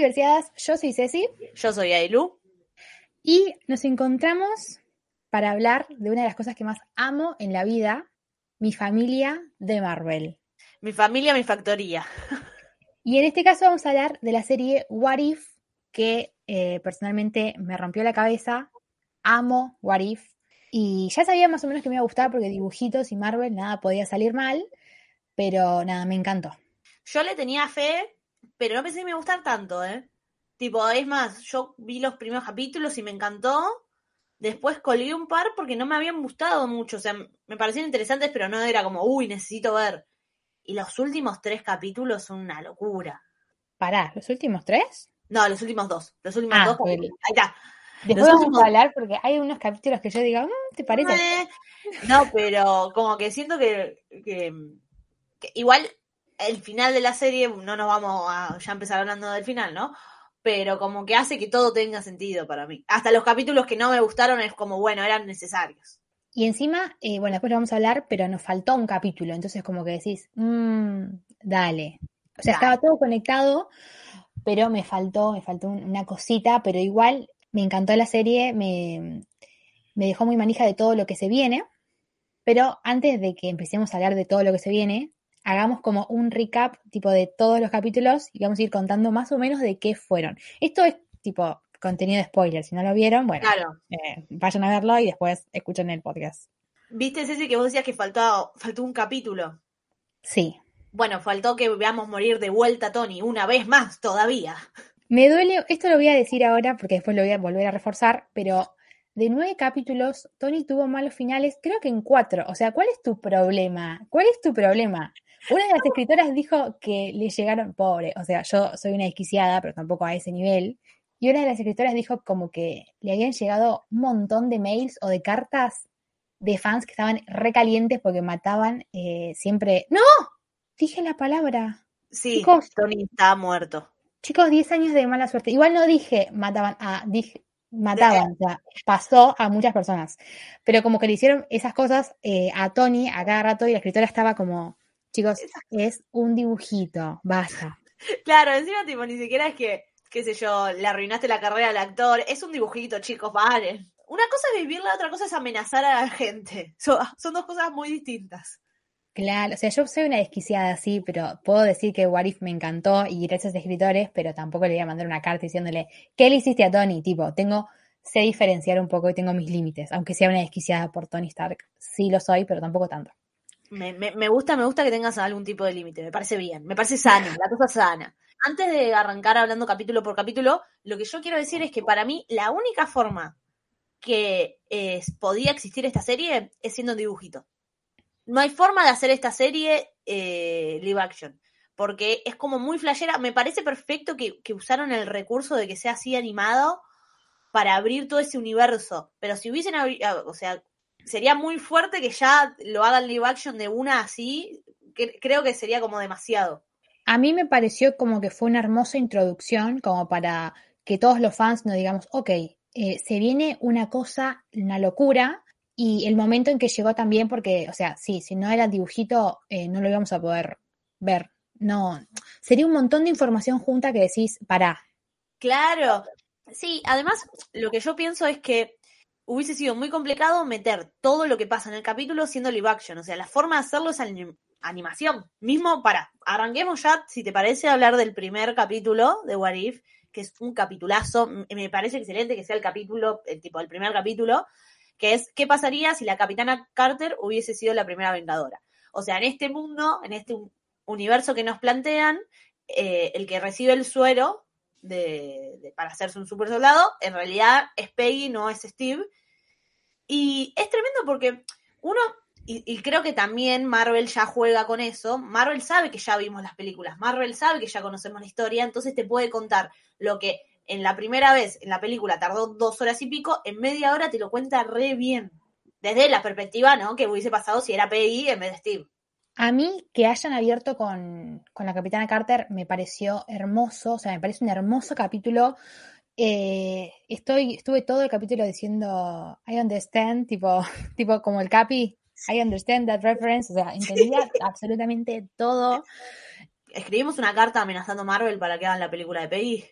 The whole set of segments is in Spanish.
Multiversiadas, yo soy Ceci Yo soy Ailu. y nos encontramos para hablar de una de las cosas que más amo en la vida, mi familia de Marvel. Mi familia, mi factoría. Y en este caso vamos a hablar de la serie What If, que eh, personalmente me rompió la cabeza. Amo What If. Y ya sabía más o menos que me iba a gustar porque dibujitos y Marvel nada podía salir mal, pero nada, me encantó. Yo le tenía fe, pero no pensé que me iba a gustar tanto, ¿eh? Tipo, es más, yo vi los primeros capítulos y me encantó. Después colgué un par porque no me habían gustado mucho. O sea, me parecían interesantes, pero no era como, uy, necesito ver. Y los últimos tres capítulos son una locura. Pará, ¿los últimos tres? No, los últimos dos. Los últimos Ah, dos capítulos. Ahí está. Después Los vamos últimos- a hablar porque hay unos capítulos que yo digo, "Mm, ¿te parece? Eh, No, pero como que siento que, que- que igual el final de la serie, no nos vamos a ya empezar hablando del final, ¿no? Pero como que hace que todo tenga sentido para mí. Hasta los capítulos que no me gustaron es como, bueno, eran necesarios. Y encima, eh, bueno, después lo vamos a hablar, pero nos faltó un capítulo, entonces como que decís, "Mm, dale. O sea, Dale. estaba todo conectado, pero me faltó, me faltó un- una cosita, pero igual me encantó la serie, me, me dejó muy manija de todo lo que se viene. Pero antes de que empecemos a hablar de todo lo que se viene, hagamos como un recap tipo de todos los capítulos y vamos a ir contando más o menos de qué fueron. Esto es tipo contenido de spoiler, si no lo vieron, bueno, Claro. eh, vayan a verlo y después escuchen el podcast. ¿Viste, Ceci, que vos decías que faltó, faltó un capítulo? Sí. Bueno, faltó que veamos morir de vuelta a Tony, una vez más todavía. Me duele, esto lo voy a decir ahora porque después lo voy a volver a reforzar, pero de nueve capítulos, Tony tuvo malos finales, creo que en cuatro. O sea, ¿cuál es tu problema? ¿Cuál es tu problema? Una de las escritoras dijo que le llegaron, pobre, o sea, yo soy una desquiciada, pero tampoco a ese nivel. Y una de las escritoras dijo como que le habían llegado un montón de mails o de cartas de fans que estaban recalientes porque mataban eh, siempre. ¡No! Dije la palabra. Sí, Chicos. Tony está muerto. Chicos, 10 años de mala suerte. Igual no dije mataban a, dije mataban, o sea, pasó a muchas personas. Pero como que le hicieron esas cosas eh, a Tony a cada rato y la escritora estaba como, chicos, es un dibujito, basta. Claro, encima, tipo, ni siquiera es que, qué sé yo, le arruinaste la carrera al actor. Es un dibujito, chicos, vale. Una cosa es vivirla, otra cosa es amenazar a la gente. So- son dos cosas muy distintas. Claro, o sea, yo soy una desquiciada así, pero puedo decir que What If me encantó y gracias a escritores, pero tampoco le voy a mandar una carta diciéndole, ¿qué le hiciste a Tony? Tipo, tengo, sé diferenciar un poco y tengo mis límites, aunque sea una desquiciada por Tony Stark. Sí lo soy, pero tampoco tanto. Me, me, me gusta, me gusta que tengas algún tipo de límite. Me parece bien, me parece sano, la cosa sana. Antes de arrancar hablando capítulo por capítulo, lo que yo quiero decir es que para mí la única forma que podía existir esta serie es siendo un dibujito. No hay forma de hacer esta serie eh, live action. Porque es como muy flashera. Me parece perfecto que, que usaron el recurso de que sea así animado para abrir todo ese universo. Pero si hubiesen ah, o sea, sería muy fuerte que ya lo hagan live action de una así. que- creo que sería como demasiado. A mí me pareció como que fue una hermosa introducción, como para que todos los fans nos digamos, ok, eh, se viene una cosa, una locura, y el momento en que llegó también, porque, o sea, sí, si no era el dibujito, eh, no lo íbamos a poder ver. No, sería un montón de información junta que decís, pará, Claro. Sí, además, lo que yo pienso es que hubiese sido muy complicado meter todo lo que pasa en el capítulo siendo live action. O sea, la forma de hacerlo es anim- animación. Mismo para, arranquemos ya, si te parece, hablar del primer capítulo de What If, que es un capitulazo. Me parece excelente que sea el capítulo, el tipo, el primer capítulo, que es ¿qué pasaría si la capitana Carter hubiese sido la primera vengadora? O sea, en este mundo, en este un- universo que nos plantean, eh, el que recibe el suero de- para hacerse un super soldado, en realidad es Peggy, no es Steve. Y es tremendo porque uno, y, y creo que también Marvel ya juega con eso, Marvel sabe que ya vimos las películas, Marvel sabe que ya conocemos la historia, entonces te puede contar lo que en la primera vez en la película tardó dos horas y pico, en media hora te lo cuenta re bien. Desde la perspectiva, ¿no? Que hubiese pasado si era Peggy en vez de Steve. A mí que hayan abierto con, con la Capitana Carter me pareció hermoso, o sea, me parece un hermoso capítulo. Eh, estoy, estuve todo el capítulo diciendo I understand, tipo, tipo como el Capi, I understand that reference, o sea, entendía absolutamente todo. Escribimos una carta amenazando a Marvel para que hagan la película de Peggy.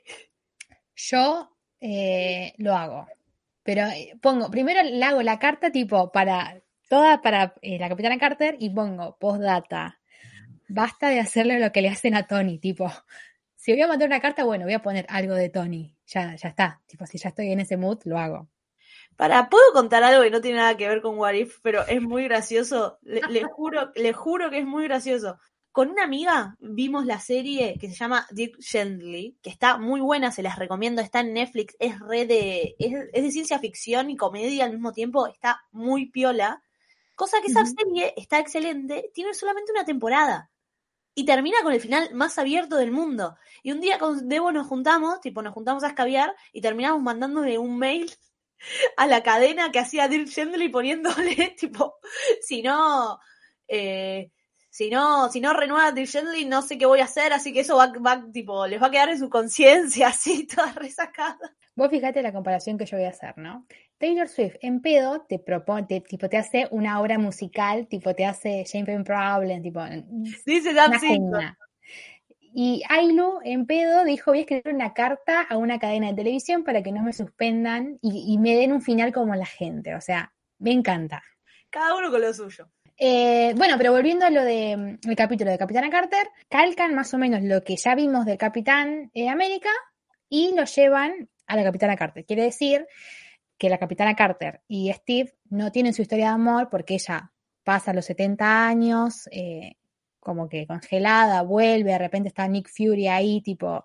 Yo eh, lo hago, pero eh, pongo, primero le hago la carta tipo para toda para eh, la Capitana Carter y pongo postdata. Basta de hacerle lo que le hacen a Tony, tipo, si voy a mandar una carta, bueno, voy a poner algo de Tony. Ya, ya está. Tipo, si ya estoy en ese mood, lo hago. Para, puedo contar algo que no tiene nada que ver con What If, pero es muy gracioso. Le, le juro, le juro que es muy gracioso. Con una amiga vimos la serie que se llama Dirk Gently, que está muy buena, se las recomiendo, está en Netflix, es re de, es, es de ciencia ficción y comedia al mismo tiempo, está muy piola. Cosa que esa serie está excelente, tiene solamente una temporada. Y termina con el final más abierto del mundo. Y un día con Debo nos juntamos, tipo nos juntamos a escabiar y terminamos mandándole un mail a la cadena que hacía Dirk Gently poniéndole, tipo, si no, eh, si no, si no renueva Dirk Gently, no sé qué voy a hacer, así que eso va, va tipo, les va a quedar en su conciencia, así, toda resacada. Vos fíjate la comparación que yo voy a hacer, ¿no? Taylor Swift en pedo te propone, te- tipo, te hace una obra musical, tipo, te hace Shame Problem, tipo, Dice. Y Ailu en pedo dijo, voy a escribir una carta a una cadena de televisión para que no me suspendan y, y me den un final como la gente. O sea, me encanta. Cada uno con lo suyo. Eh, bueno, pero volviendo a lo del capítulo de Capitana Carter, calcan más o menos lo que ya vimos del Capitán eh, América y lo llevan a la Capitana Carter. Quiere decir que la Capitana Carter y Steve no tienen su historia de amor porque ella pasa los 70 años, eh, como que congelada, vuelve, de repente está Nick Fury ahí, tipo,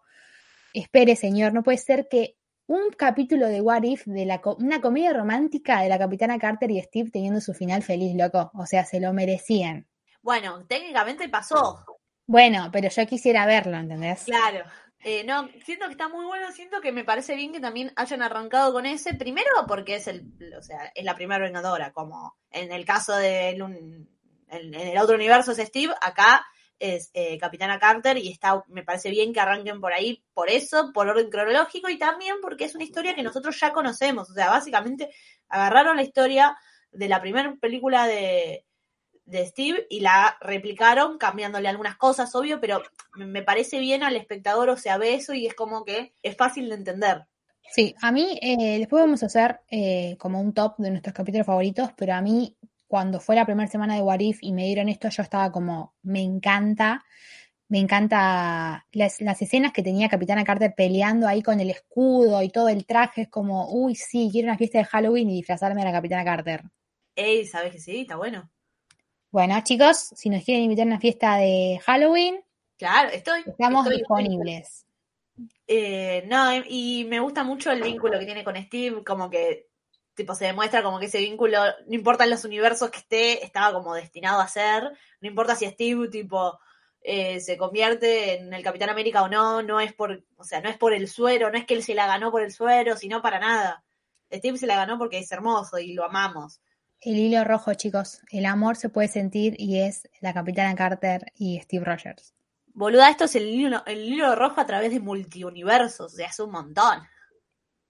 espere señor, no puede ser que un capítulo de What If, de la co- una comedia romántica de la Capitana Carter y Steve teniendo su final feliz, loco, o sea, se lo merecían. Bueno, técnicamente pasó. Bueno, pero yo quisiera verlo, ¿entendés? Claro. Eh, no, siento que está muy bueno, siento que me parece bien que también hayan arrancado con ese, primero porque es el, o sea, es la primera vengadora, como en el caso de en, en el otro universo es Steve, acá es eh, Capitana Carter y está, me parece bien que arranquen por ahí, por eso, por orden cronológico y también porque es una historia que nosotros ya conocemos, o sea, básicamente agarraron la historia de la primera película de, de Steve y la replicaron cambiándole algunas cosas, obvio, pero me- parece bien al espectador, o sea, ve eso y es como que es fácil de entender. Sí, a mí, eh, después vamos a hacer eh, como un top de nuestros capítulos favoritos, pero a mí, cuando fue la primera semana de What If y me dieron esto, yo estaba como, me encanta, me encanta las, las escenas que tenía Capitana Carter peleando ahí con el escudo y todo el traje, es como, uy, sí, quiero una fiesta de Halloween y disfrazarme de la Capitana Carter. Ey, ¿sabes que sí? Está bueno. Bueno, chicos, si nos quieren invitar a una fiesta de Halloween, Claro, estoy. estamos estoy- disponibles. Eh, no, y me gusta mucho el vínculo que tiene con Steve, como que tipo se demuestra como que ese vínculo, no importa en los universos que esté, estaba como destinado a ser, no importa si Steve tipo eh, se convierte en el Capitán América o no, no es por, o sea, no es por el suero, no es que él se la ganó por el suero, sino para nada. Steve se la ganó porque es hermoso y lo amamos. El hilo rojo, chicos, el amor se puede sentir y es la Capitana Carter y Steve Rogers. Boluda, esto es el hilo, el hilo rojo a través de multiuniversos, o sea, es un montón.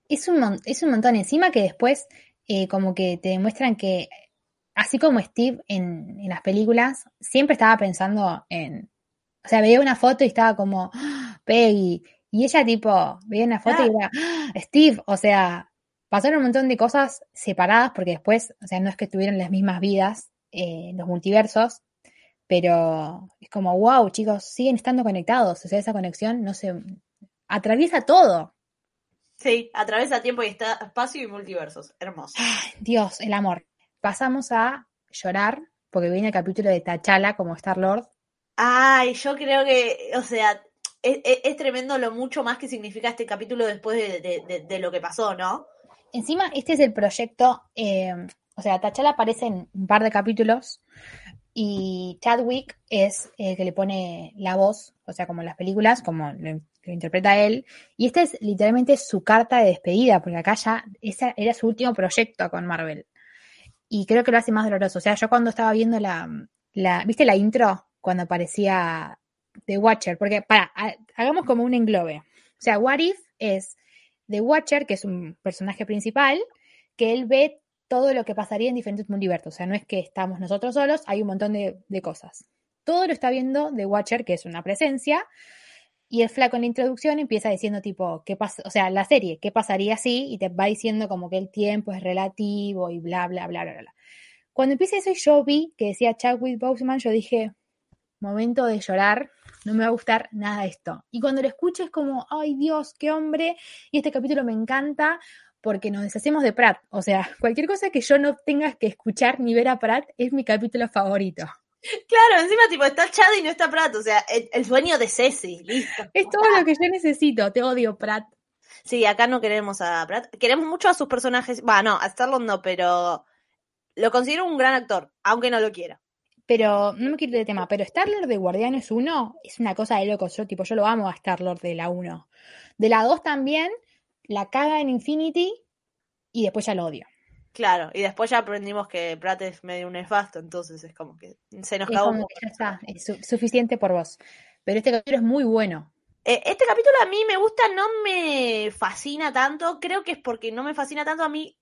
Es un, mon- es un montón. Encima que después, eh, como que te demuestran que, así como Steve en, en las películas, siempre estaba pensando en. O sea, veía una foto y estaba como, "Ah, Peggy. Y ella, tipo, veía una foto y era, "Ah, Steve. O sea, pasaron un montón de cosas separadas, porque después, o sea, no es que tuvieron las mismas vidas eh, los multiversos, pero es como, wow, chicos, siguen estando conectados. O sea, esa conexión no se atraviesa todo. Sí, atraviesa tiempo y está, espacio y multiversos. Hermoso. Dios, el amor. Pasamos a llorar porque viene el capítulo de T'Challa como Star Lord. Ay, yo creo que, o sea, es, es- es tremendo lo mucho más que significa este capítulo después de, de- de- de lo que pasó, ¿no? Encima, este es el proyecto, eh, o sea, T'Challa aparece en un par de capítulos y Chadwick es el que le pone la voz, o sea, como en las películas, como lo, interpreta él. Y esta es literalmente su carta de despedida, porque acá ya ese era su último proyecto con Marvel. Y creo que lo hace más doloroso. O sea, yo cuando estaba viendo la, la ¿viste la intro? Cuando aparecía The Watcher, porque, para, ha- hagamos como un englobe. O sea, What If es The Watcher, que es un personaje principal, que él ve todo lo que pasaría en diferentes multiversos. O sea, no es que estamos nosotros solos, hay un montón de, de cosas. Todo lo está viendo The Watcher, que es una presencia, y el flaco en la introducción empieza diciendo tipo, ¿qué pasa? O sea, la serie, ¿qué pasaría si? Y te va diciendo como que el tiempo es relativo y bla, bla, bla, bla, bla. Cuando empieza eso y yo vi que decía Chadwick Boseman, yo dije, momento de llorar, no me va a gustar nada esto. Y cuando lo escucho es como, ay Dios, qué hombre, y este capítulo me encanta porque nos deshacemos de Pratt. O sea, cualquier cosa que yo no tenga que escuchar ni ver a Pratt es mi capítulo favorito. Claro, encima tipo está Chad y no está Pratt, o sea, el, el sueño de Ceci, listo. Es todo lo que yo necesito, te odio Pratt. Sí, acá no queremos a Pratt, queremos mucho a sus personajes, va, no, a Starlord no, pero lo considero un gran actor, aunque no lo quiera. Pero no me quiero ir de tema, pero Star-Lord de Guardianes 1 es una cosa de locos. Yo, tipo, yo lo amo a Star-Lord de la 1. De la 2 también, la caga en Infinity y después ya lo odio. Claro, y después ya aprendimos que Pratt es medio un nefasto, entonces es como que se nos cagó ya está, es su- suficiente por vos. Pero este capítulo es muy bueno. Eh, este capítulo a mí me gusta, no me fascina tanto, creo que es porque no me fascina tanto a mí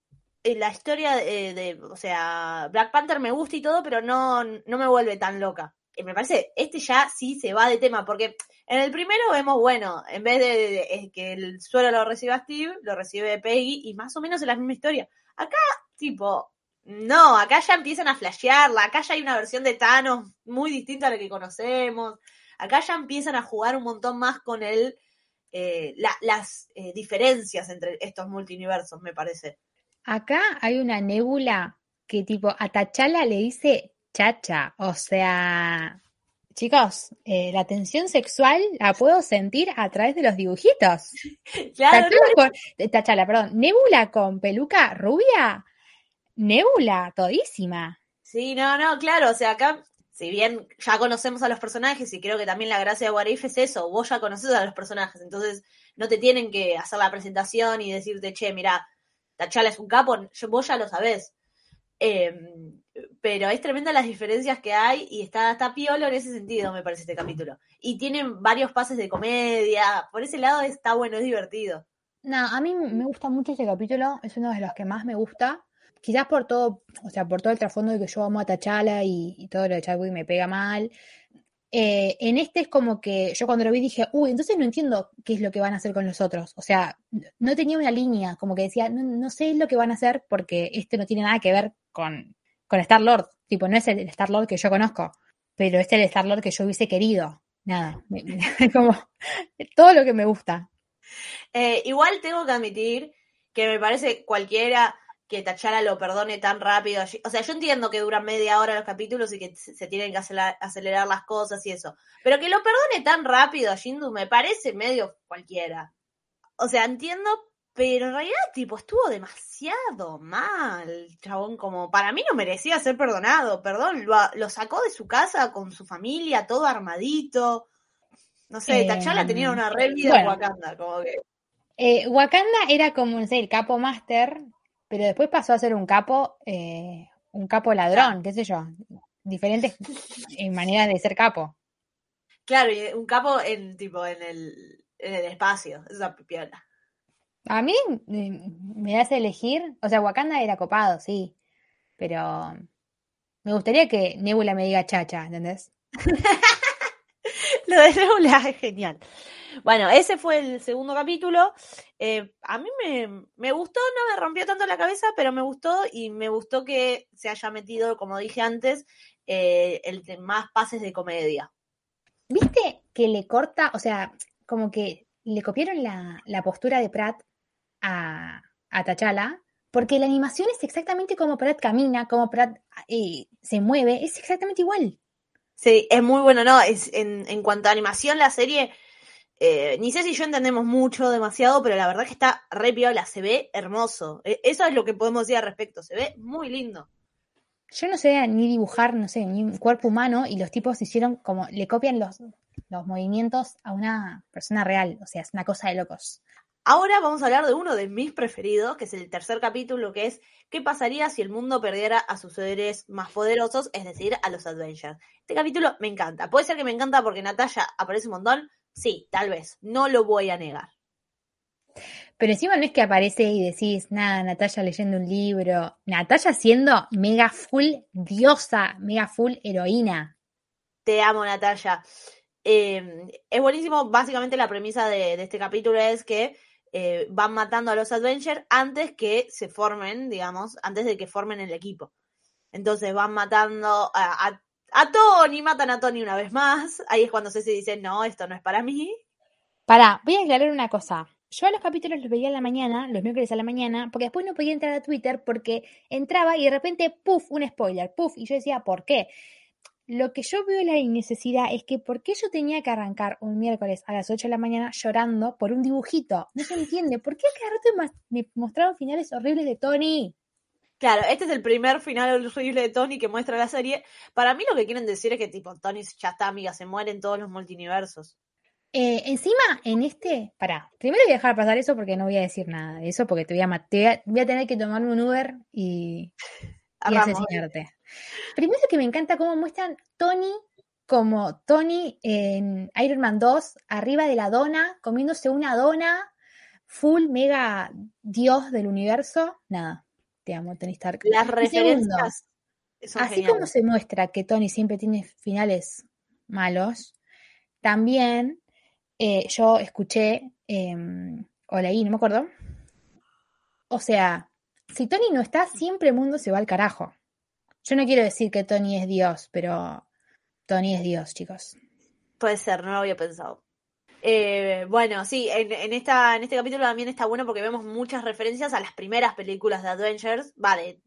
la historia de, de- o sea, Black Panther me gusta y todo, pero no, no me vuelve tan loca. Y me parece, este ya sí se va de tema, porque en el primero vemos, bueno, en vez de, que el suelo lo reciba Steve, lo recibe Peggy, y más o menos es la misma historia. Acá, tipo, no, acá ya empiezan a flashearla, acá ya hay una versión de Thanos muy distinta a la que conocemos, acá ya empiezan a jugar un montón más con el, eh, la- las eh, diferencias entre estos multiversos, me parece. Acá hay una nébula que tipo a T'Challa le dice chacha. O sea, chicos, eh, la tensión sexual la puedo sentir a través de los dibujitos. Claro, T'Challa con, eh, perdón, nébula con peluca rubia. Nébula, todísima. Sí, no, no, claro, o sea, acá, si bien ya conocemos a los personajes, y creo que también la gracia de What If es eso, vos ya conoces a los personajes, entonces no te tienen que hacer la presentación y decirte, che, mira, T'Challa es un capo, vos ya lo sabés. Eh, pero es tremenda las diferencias que hay y está, está piolo en ese sentido, me parece, este capítulo. Y tienen varios pases de comedia, por ese lado está bueno, es divertido. No, a mí me gusta mucho este capítulo, es uno de los que más me gusta. Quizás por todo, o sea, por todo el trasfondo de que yo amo a T'Challa y, y todo lo de Chadwick me pega mal. Eh, en este es como que yo cuando lo vi dije, uy, entonces no entiendo qué es lo que van a hacer con los otros. O sea, no tenía una línea, como que decía, no, no sé lo que van a hacer porque este no tiene nada que ver con, con Star Lord. Tipo, no es el Star Lord que yo conozco, pero es el Star Lord que yo hubiese querido. Nada, me- me- como todo lo que me gusta. Eh, igual tengo que admitir que me parece cualquiera que Tachara lo perdone tan rápido. O sea, yo entiendo que duran media hora los capítulos y que se tienen que acelerar, acelerar las cosas y eso. Pero que lo perdone tan rápido a Shindu me parece medio cualquiera. O sea, entiendo, pero en realidad, tipo, estuvo demasiado mal, chabón. Como para mí no merecía ser perdonado. Perdón, lo, lo sacó de su casa con su familia, todo armadito. No sé, Eh, T'Challa tenía una re vida bueno. en Wakanda, como que. Eh, Wakanda era como, no sé, el capo máster, pero después pasó a ser un capo, eh, un capo ladrón, qué sé yo. Diferentes eh, maneras de ser capo. Claro, y un capo en tipo en el, en el espacio, es una piola. A mí eh, me a elegir, o sea, Wakanda era copado, sí, pero me gustaría que Nebula me diga chacha, ¿entendés? Lo de Nebula es genial. Bueno, ese fue el segundo capítulo. Eh, a mí me, me gustó, no me rompió tanto la cabeza, pero me gustó y me gustó que se haya metido, como dije antes, eh, el de más pases de comedia. ¿Viste que le corta, o sea, como que le copiaron la, la postura de Pratt a, a T'Challa? Porque la animación es exactamente como Pratt camina, como Pratt eh, se mueve, es exactamente igual. Sí, es muy bueno, ¿no? Es, en, en cuanto a animación, la serie, eh, ni sé si yo entendemos mucho, demasiado, pero la verdad que está re piola, se ve hermoso. E- Eso es lo que podemos decir al respecto, se ve muy lindo. Yo no sé ni dibujar, no sé, ni un cuerpo humano y los tipos hicieron como, le copian los, los movimientos a una persona real, o sea, es una cosa de locos. Ahora vamos a hablar de uno de mis preferidos, que es el tercer capítulo, que es ¿Qué pasaría si el mundo perdiera a sus seres más poderosos, es decir, a los Avengers? Este capítulo me encanta. Puede ser que me encanta porque Natalia aparece un montón. Sí, tal vez. No lo voy a negar. Pero encima no es que aparece y decís, nada, Natalia leyendo un libro. Natalia siendo mega full diosa, mega full heroína. Te amo, Natalia. Eh, es buenísimo. Básicamente la premisa de, de este capítulo es que eh, van matando a los Avengers antes que se formen, digamos, antes de que formen el equipo. Entonces van matando a, a, a Tony, matan a Tony una vez más. Ahí es cuando Ceci dice, no, esto no es para mí. Pará, voy a aclarar una cosa. Yo los capítulos los veía a la mañana, los miércoles a la mañana, porque después no podía entrar a Twitter porque entraba y de repente, puff, un spoiler, puff, y yo decía, ¿por qué? Lo que yo veo la necesidad es que ¿por qué yo tenía que arrancar un miércoles a las 8 de la mañana llorando por un dibujito? No se entiende. ¿Por qué cada rato me mostraron finales horribles de Tony? Claro, este es el primer final horrible de Tony que muestra la serie. Para mí lo que quieren decir es que tipo Tony ya está, amiga, se muere en todos los multiversos. Eh, encima, en este, pará, primero voy a dejar pasar eso porque no voy a decir nada de eso, porque te voy a, te voy a, voy a tener que tomarme un Uber y, y asesinarte. Primero que me encanta cómo muestran Tony como Tony en Iron Man 2, arriba de la dona, comiéndose una dona, full, mega dios del universo. Nada, te amo, Tony Stark. Las segundo, referencias Así como se muestra que Tony siempre tiene finales malos, también eh, yo escuché eh, o leí, no me acuerdo. O sea, si Tony no está, siempre el mundo se va al carajo. Yo no quiero decir que Tony es Dios, pero Tony es Dios, chicos. Puede ser, no lo había pensado. Eh, bueno, sí, en, en esta, en este capítulo también está bueno porque vemos muchas referencias a las primeras películas de Avengers, va, de,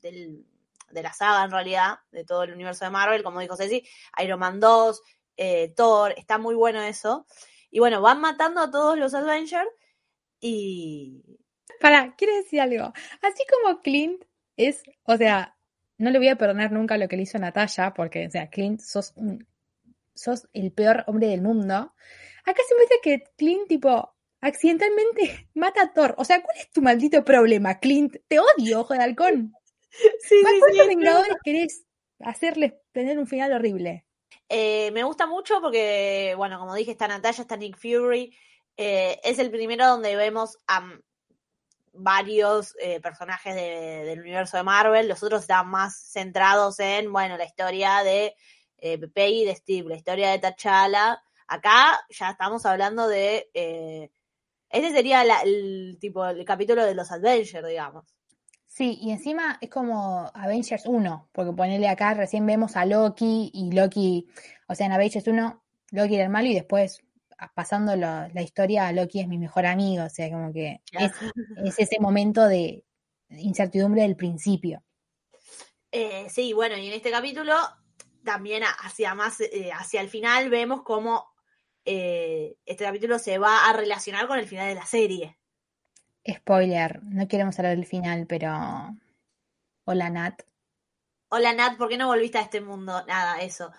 de la saga en realidad, de todo el universo de Marvel, como dijo Ceci, Iron Man 2, eh, Thor, está muy bueno eso. Y bueno, van matando a todos los Avengers y... Para, quiero decir algo. Así como Clint es, o sea, no le voy a perdonar nunca lo que le hizo Natalia, porque, o sea, Clint, sos, un- sos el peor hombre del mundo. Acá se muestra que Clint, tipo, accidentalmente mata a Thor. O sea, ¿cuál es tu maldito problema, Clint? Te odio, ojo de halcón. Sí, ¿Más sí, cuántos sí, Vengadores querés hacerles tener un final horrible? Eh, me gusta mucho porque, bueno, como dije, está Natalia, está Nick Fury. Eh, es el primero donde vemos a varios eh, personajes de- del universo de Marvel. Los otros están más centrados en, bueno, la historia de eh, Pepe y de Steve, la historia de T'Challa. Acá ya estamos hablando de... eh, este sería la- el tipo el capítulo de los Avengers, digamos. Sí, y encima es como Avengers 1, porque ponerle acá recién vemos a Loki y Loki, o sea, en Avengers 1, Loki era el malo y después a- pasando la, la historia, Loki es mi mejor amigo, o sea, como que es, es ese momento de incertidumbre del principio. Eh, sí, bueno, y en este capítulo también hacia más, eh, hacia el final vemos cómo eh, este capítulo se va a relacionar con el final de la serie. Spoiler, no queremos hablar del final, pero... Hola Nat. Hola Nat, ¿por qué no volviste a este mundo? Nada, eso.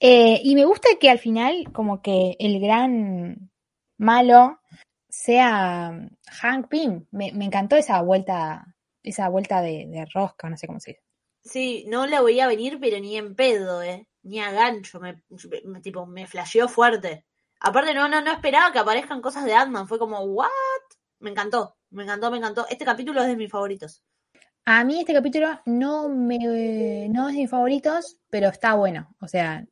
Eh, y me gusta que al final, como que el gran malo sea Hank Pym. Me, me encantó esa vuelta, esa vuelta de, de rosca, no sé cómo se dice. Sí, no la veía venir, pero ni en pedo, eh. Ni a gancho, me, me- tipo, me flasheó fuerte. Aparte, no, no, no esperaba que aparezcan cosas de Ant-Man. Fue como, ¿what? Me encantó, me encantó, me encantó. Este capítulo es de mis favoritos. A mí este capítulo no me no es de mis favoritos, pero está bueno. O sea,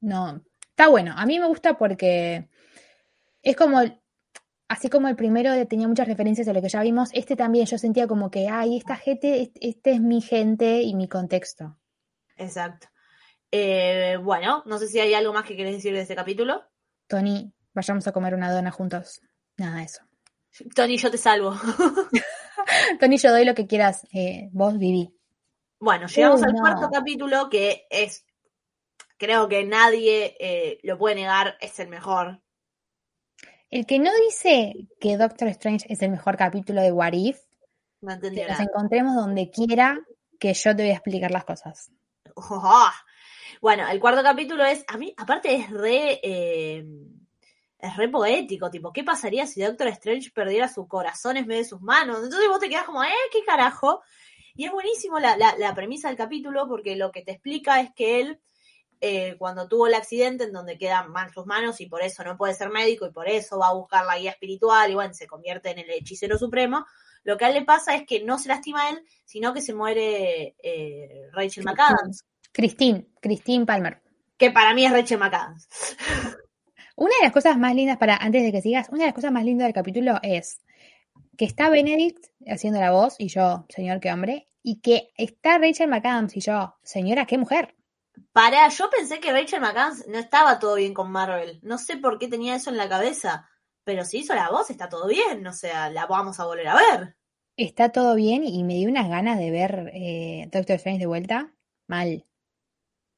no, está bueno. A mí me gusta porque Es como, así como el primero tenía muchas referencias a lo que ya vimos, este también yo sentía como que, ay, esta gente, este, este es mi gente y mi contexto. Exacto. Eh, bueno, no sé si hay algo más que querés decir de este capítulo. Tony, vayamos a comer una dona juntos. Nada de eso. Tony, yo te salvo. Tony, yo doy lo que quieras. eh, vos viví. Bueno, llegamos Uy, al no. cuarto capítulo que es, creo que nadie eh, lo puede negar, es el mejor. El que no dice que Doctor Strange es el mejor capítulo de What If, No entendí que nos encontremos donde quiera que yo te voy a explicar las cosas. ¡Ah! Bueno, el cuarto capítulo es, a mí, aparte es re, eh, es re poético, tipo, ¿qué pasaría si Doctor Strange perdiera su corazón en vez de sus manos? Entonces vos te quedás como, ¿eh? ¿Qué carajo? Y es buenísimo la, la, premisa del capítulo porque lo que te explica es que él, eh, cuando tuvo el accidente en donde quedan mal sus manos y por eso no puede ser médico y por eso va a buscar la guía espiritual y bueno, se convierte en el hechicero supremo, lo que a él le pasa es que no se lastima a él, sino que se muere eh, Rachel McAdams, Christine, Christine Palmer. que para mí es Rachel McAdams. Una de las cosas más lindas, para antes de que sigas, una de las cosas más lindas del capítulo es que está Benedict haciendo la voz y yo, señor, qué hombre, y que está Rachel McAdams y yo, señora, qué mujer. Para, yo pensé que Rachel McAdams no estaba todo bien con Marvel. No sé por qué tenía eso en la cabeza. Pero si hizo la voz, está todo bien. O sea, la vamos a volver a ver. Está todo bien y me dio unas ganas de ver eh, Doctor Strange de vuelta. Mal.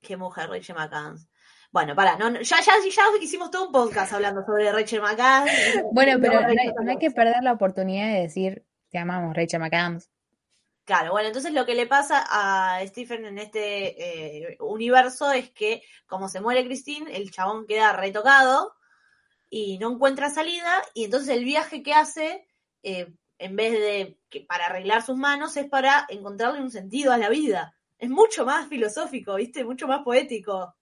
Qué mujer, Rachel McAdams. Bueno, para, no, ya, ya, ya hicimos todo un podcast hablando sobre Rachel McAdams. Bueno, pero no hay, no hay que perder la oportunidad de decir, te amamos, Rachel McAdams. Claro, bueno, entonces lo que le pasa a Stephen en este eh, universo es que, como se muere Christine, el chabón queda retocado y no encuentra salida, y entonces el viaje que hace, eh, en vez de que para arreglar sus manos, es para encontrarle un sentido a la vida. Es mucho más filosófico, ¿viste? Mucho más poético.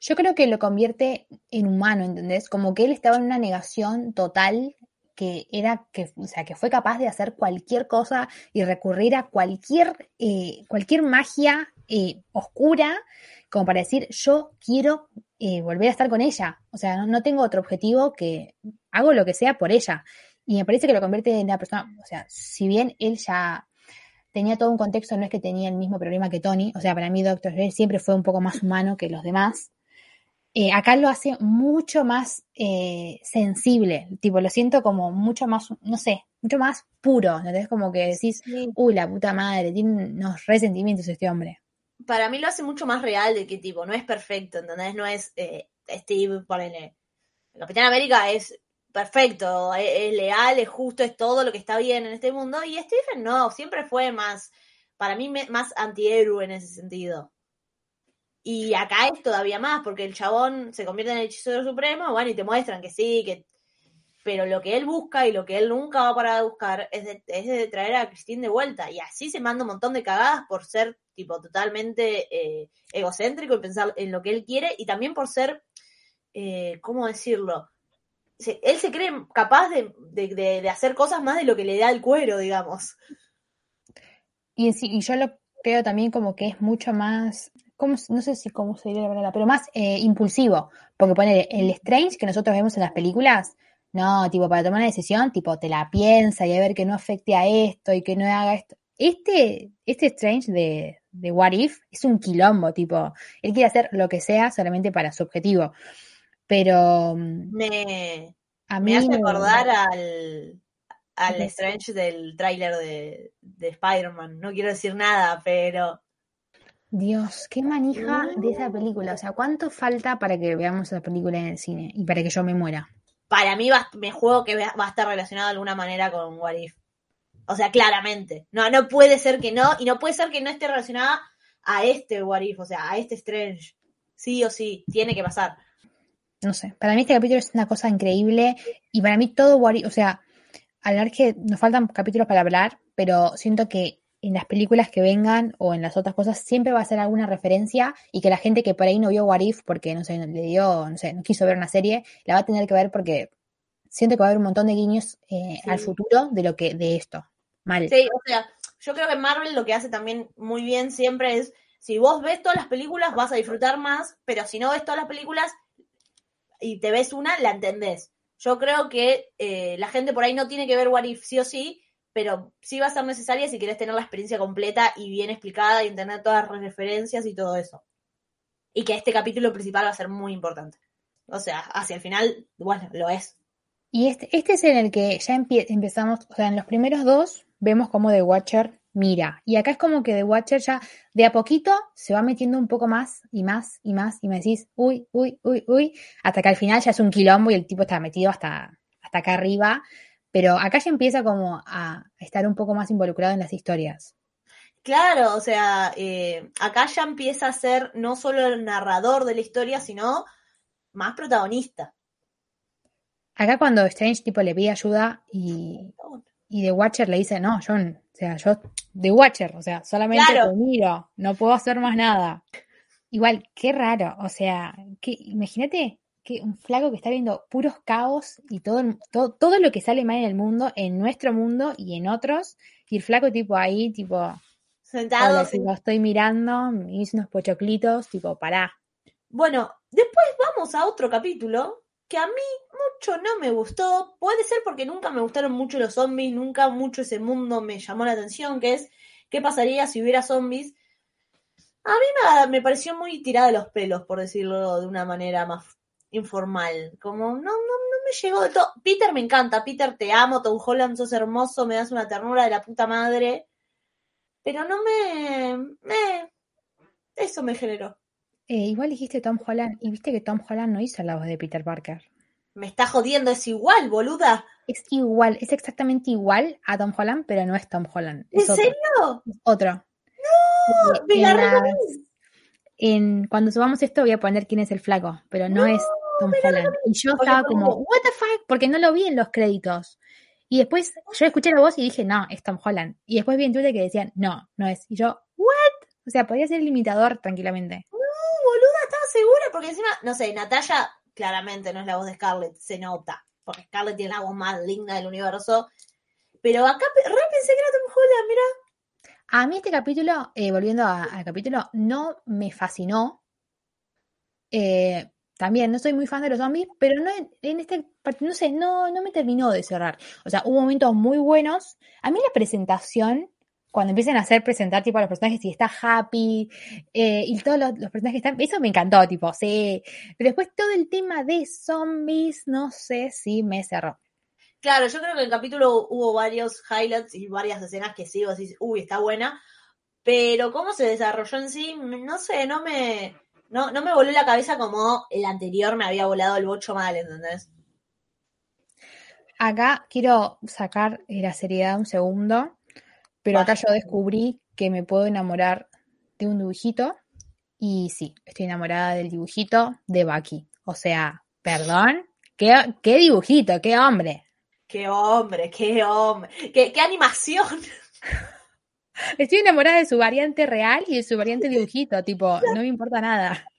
Yo creo que lo convierte en humano, ¿entendés? Como que él estaba en una negación total que era que, o sea, que fue capaz de hacer cualquier cosa y recurrir a cualquier, eh, cualquier magia eh, oscura como para decir, yo quiero eh, volver a estar con ella. O sea, no, no tengo otro objetivo que hago lo que sea por ella. Y me parece que lo convierte en una persona, o sea, si bien él ya tenía todo un contexto, no es que tenía el mismo problema que Tony, o sea, para mí Doctor Strange siempre fue un poco más humano que los demás. Eh, acá lo hace mucho más eh, sensible, tipo, lo siento como mucho más, no sé, mucho más puro, ¿entendés? Como que decís, uy, la puta madre, tiene unos resentimientos este hombre. Para mí lo hace mucho más real de que tipo, no es perfecto, ¿entendés? No es eh, Steve, ponele. El Capitán América es perfecto, es, leal, es justo, es todo lo que está bien en este mundo. Y Stephen no, siempre fue más, para mí, me- más antihéroe en ese sentido. Y acá es todavía más, porque el chabón se convierte en el hechicero supremo, bueno, y te muestran que sí, que. Pero lo que él busca y lo que él nunca va a parar de buscar es de, es de traer a Christine de vuelta. Y así se manda un montón de cagadas por ser, tipo, totalmente eh, egocéntrico y pensar en lo que él quiere, y también por ser, eh, ¿cómo decirlo? Se- él se cree capaz de, de- de- de hacer cosas más de lo que le da el cuero, digamos. Y, en sí- y yo lo creo también como que es mucho más, ¿cómo se- no sé si cómo se diría la palabra, pero más eh, impulsivo. Porque poner el Strange que nosotros vemos en las películas, no, tipo, para tomar una decisión, tipo, te la piensa y a ver que no afecte a esto y que no haga esto. Este, este Strange de, de What If es un quilombo, tipo, él quiere hacer lo que sea solamente para su objetivo. Pero mm, Me, a mí me hace acordar al, al. Strange del tráiler de, de Spider-Man. No quiero decir nada, pero Dios, qué manija de esa película. O sea, ¿cuánto falta para que veamos esa película en el cine y para que yo me muera? para mí va, me juego que va va a estar relacionado de alguna manera con What If. O sea, claramente. No, no puede ser que no, y no puede ser que no esté relacionada a este What If, o sea, a este Strange. Sí o sí, tiene que pasar. No sé, para mí este capítulo es una cosa increíble y para mí todo, What If- o sea, hablar que nos faltan capítulos para hablar, pero siento que en las películas que vengan o en las otras cosas siempre va a ser alguna referencia y que la gente que por ahí no vio What If porque, no sé, le dio, no sé, no quiso ver una serie, la va a tener que ver porque siento que va a haber un montón de guiños eh, Sí. al futuro de lo que, de esto. Mal. Sí, o sea, yo creo que Marvel lo que hace también muy bien siempre es, si vos ves todas las películas vas a disfrutar más, pero si no ves todas las películas y te ves una, la entendés. Yo creo que eh, la gente por ahí no tiene que ver What If sí o sí, pero sí va a ser necesaria si quieres tener la experiencia completa y bien explicada y tener todas las referencias y todo eso. Y que este capítulo principal va a ser muy importante. O sea, hacia el final, bueno, lo es. Y este, este es en el que ya empie- empezamos, o sea, en los primeros dos vemos como The Watcher mira. Y acá es como que The Watcher ya de a poquito se va metiendo un poco más y más y más. Y me decís, uy, uy, uy, uy. Hasta que al final ya es un quilombo y el tipo está metido hasta, hasta acá arriba. Pero acá ya empieza como a estar un poco más involucrado en las historias. Claro, o sea, eh, acá ya empieza a ser no solo el narrador de la historia, sino más protagonista. Acá cuando Strange tipo le pide ayuda y, y The Watcher le dice, no, John, sea, yo, The Watcher, o sea, solamente Claro. te miro, no puedo hacer más nada. Igual, qué raro, o sea, que, imagínate que un flaco que está viendo puros caos y todo, todo, todo lo que sale mal en el mundo, en nuestro mundo y en otros, y el flaco tipo ahí, tipo, Sentado. hola, tipo, estoy mirando, me hice unos pochoclitos, tipo, pará. Bueno, después vamos a otro capítulo que a mí mucho no me gustó. Puede ser porque nunca me gustaron mucho los zombies, nunca mucho ese mundo me llamó la atención, que es qué pasaría si hubiera zombies. A mí me, pareció muy tirada de los pelos, por decirlo de una manera más informal. Como no, no, no me llegó de todo. Peter me encanta, Peter te amo, Tom Holland sos hermoso, me das una ternura de la puta madre. Pero no me... me eso me generó. Eh, igual dijiste Tom Holland, y viste que Tom Holland no hizo la voz de Peter Parker. Me está jodiendo, es igual, boluda. Es igual, es exactamente igual a Tom Holland, pero no es Tom Holland. ¿En otro. serio? es otro. ¡No! Me en la en- cuando subamos esto voy a poner quién es el flaco, pero no, es Tom Holland. Y yo estaba como, what the fuck, porque no lo vi en los créditos. Y después yo escuché la voz y dije, no, es Tom Holland. Y después vi en Twitter que decían, no, no es. Y yo, what? O sea, podría ser el imitador tranquilamente. Segura, porque encima, no sé, Natalia claramente no es la voz de Scarlett, se nota, porque Scarlett tiene la voz más linda del universo. Pero acá re pensé que era Tom Holland, mira. A mí este capítulo, eh, volviendo al capítulo, no me fascinó. Eh, también no soy muy fan de los zombies, pero no en, en este, no sé, no, no me terminó de cerrar. O sea, hubo momentos muy buenos. A mí la presentación, cuando empiezan a hacer presentar tipo a los personajes y está Happy eh, y todos los, los personajes están, eso me encantó, tipo, sí. Pero después todo el tema de zombies, no sé si me cerró. Claro, yo creo que en el capítulo hubo varios highlights y varias escenas que sí, vos decís, uy, está buena. Pero cómo se desarrolló en sí, no sé, no me, no, no me voló la cabeza como el anterior me había volado el bocho mal, ¿entendés? Acá quiero sacar la seriedad un segundo, pero acá yo descubrí que me puedo enamorar de un dibujito y sí, estoy enamorada del dibujito de Bucky. O sea, perdón, qué, qué dibujito, qué hombre. Qué hombre, qué hombre, qué, qué animación. Estoy enamorada de su variante real y de su variante dibujito, tipo, no me importa nada.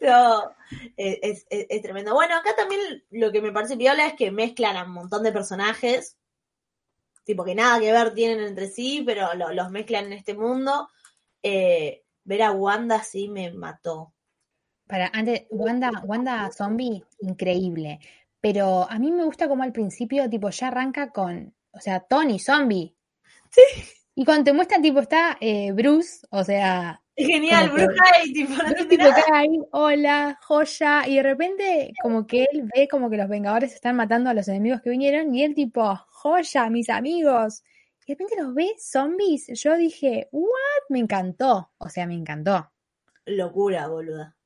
No, es, es- es- es tremendo. Bueno, acá también lo que me parece piola es que mezclan a un montón de personajes, tipo que nada que ver tienen entre sí, pero lo- los mezclan en este mundo. Eh, ver a Wanda sí me mató. Para, antes, Wanda, Wanda Zombie, increíble. Pero a mí me gusta como al principio, tipo, ya arranca con, o sea, Tony Zombie. Sí. Y cuando te muestran, tipo, está eh, Bruce, o sea, genial, que- Bruce Hay, tipo, no Bruce tipo cae hola, joya, y de repente como que él ve como que los Vengadores están matando a los enemigos que vinieron, y él tipo, joya, mis amigos. Y de repente los ve zombies. Yo dije, what? Me encantó. O sea, me encantó. Locura, boluda.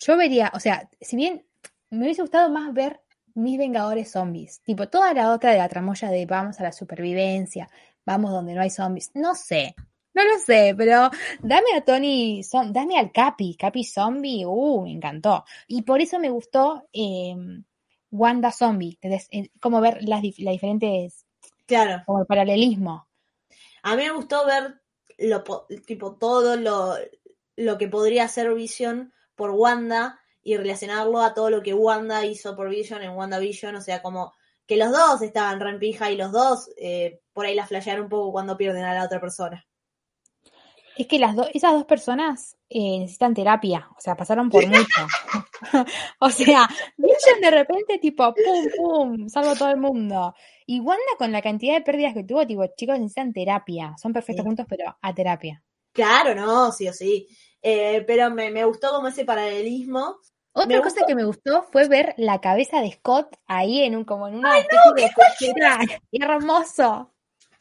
Yo vería, o sea, si bien me hubiese gustado más ver mis Vengadores zombies, tipo toda la otra de la tramoya de vamos a la supervivencia, vamos donde no hay zombies, no sé, no lo sé, pero dame a Tony, dame al Capi, Capi zombie, uh, me encantó. Y por eso me gustó eh, Wanda zombie, ¿entendés? Eh, como ver las, las diferentes, Claro. como el paralelismo. A mí me gustó ver lo po- tipo todo lo, lo que podría hacer Vision por Wanda y relacionarlo a todo lo que Wanda hizo por Vision en WandaVision, o sea, como que los dos estaban re en pija y los dos eh, por ahí la flashearon un poco cuando pierden a la otra persona. Es que las dos, esas dos personas eh, necesitan terapia, o sea, pasaron por mucho. o sea, Vision de repente tipo, pum, pum, salvo a todo el mundo. Y Wanda con la cantidad de pérdidas que tuvo, tipo, chicos, necesitan terapia. Son perfectos Sí. juntos, pero a terapia. Claro, no, sí o sí. Eh, pero me, me gustó como ese paralelismo. Otra Me cosa gustó- que me gustó fue ver la cabeza de Scott ahí en un, como en una especie de cochera. hermoso.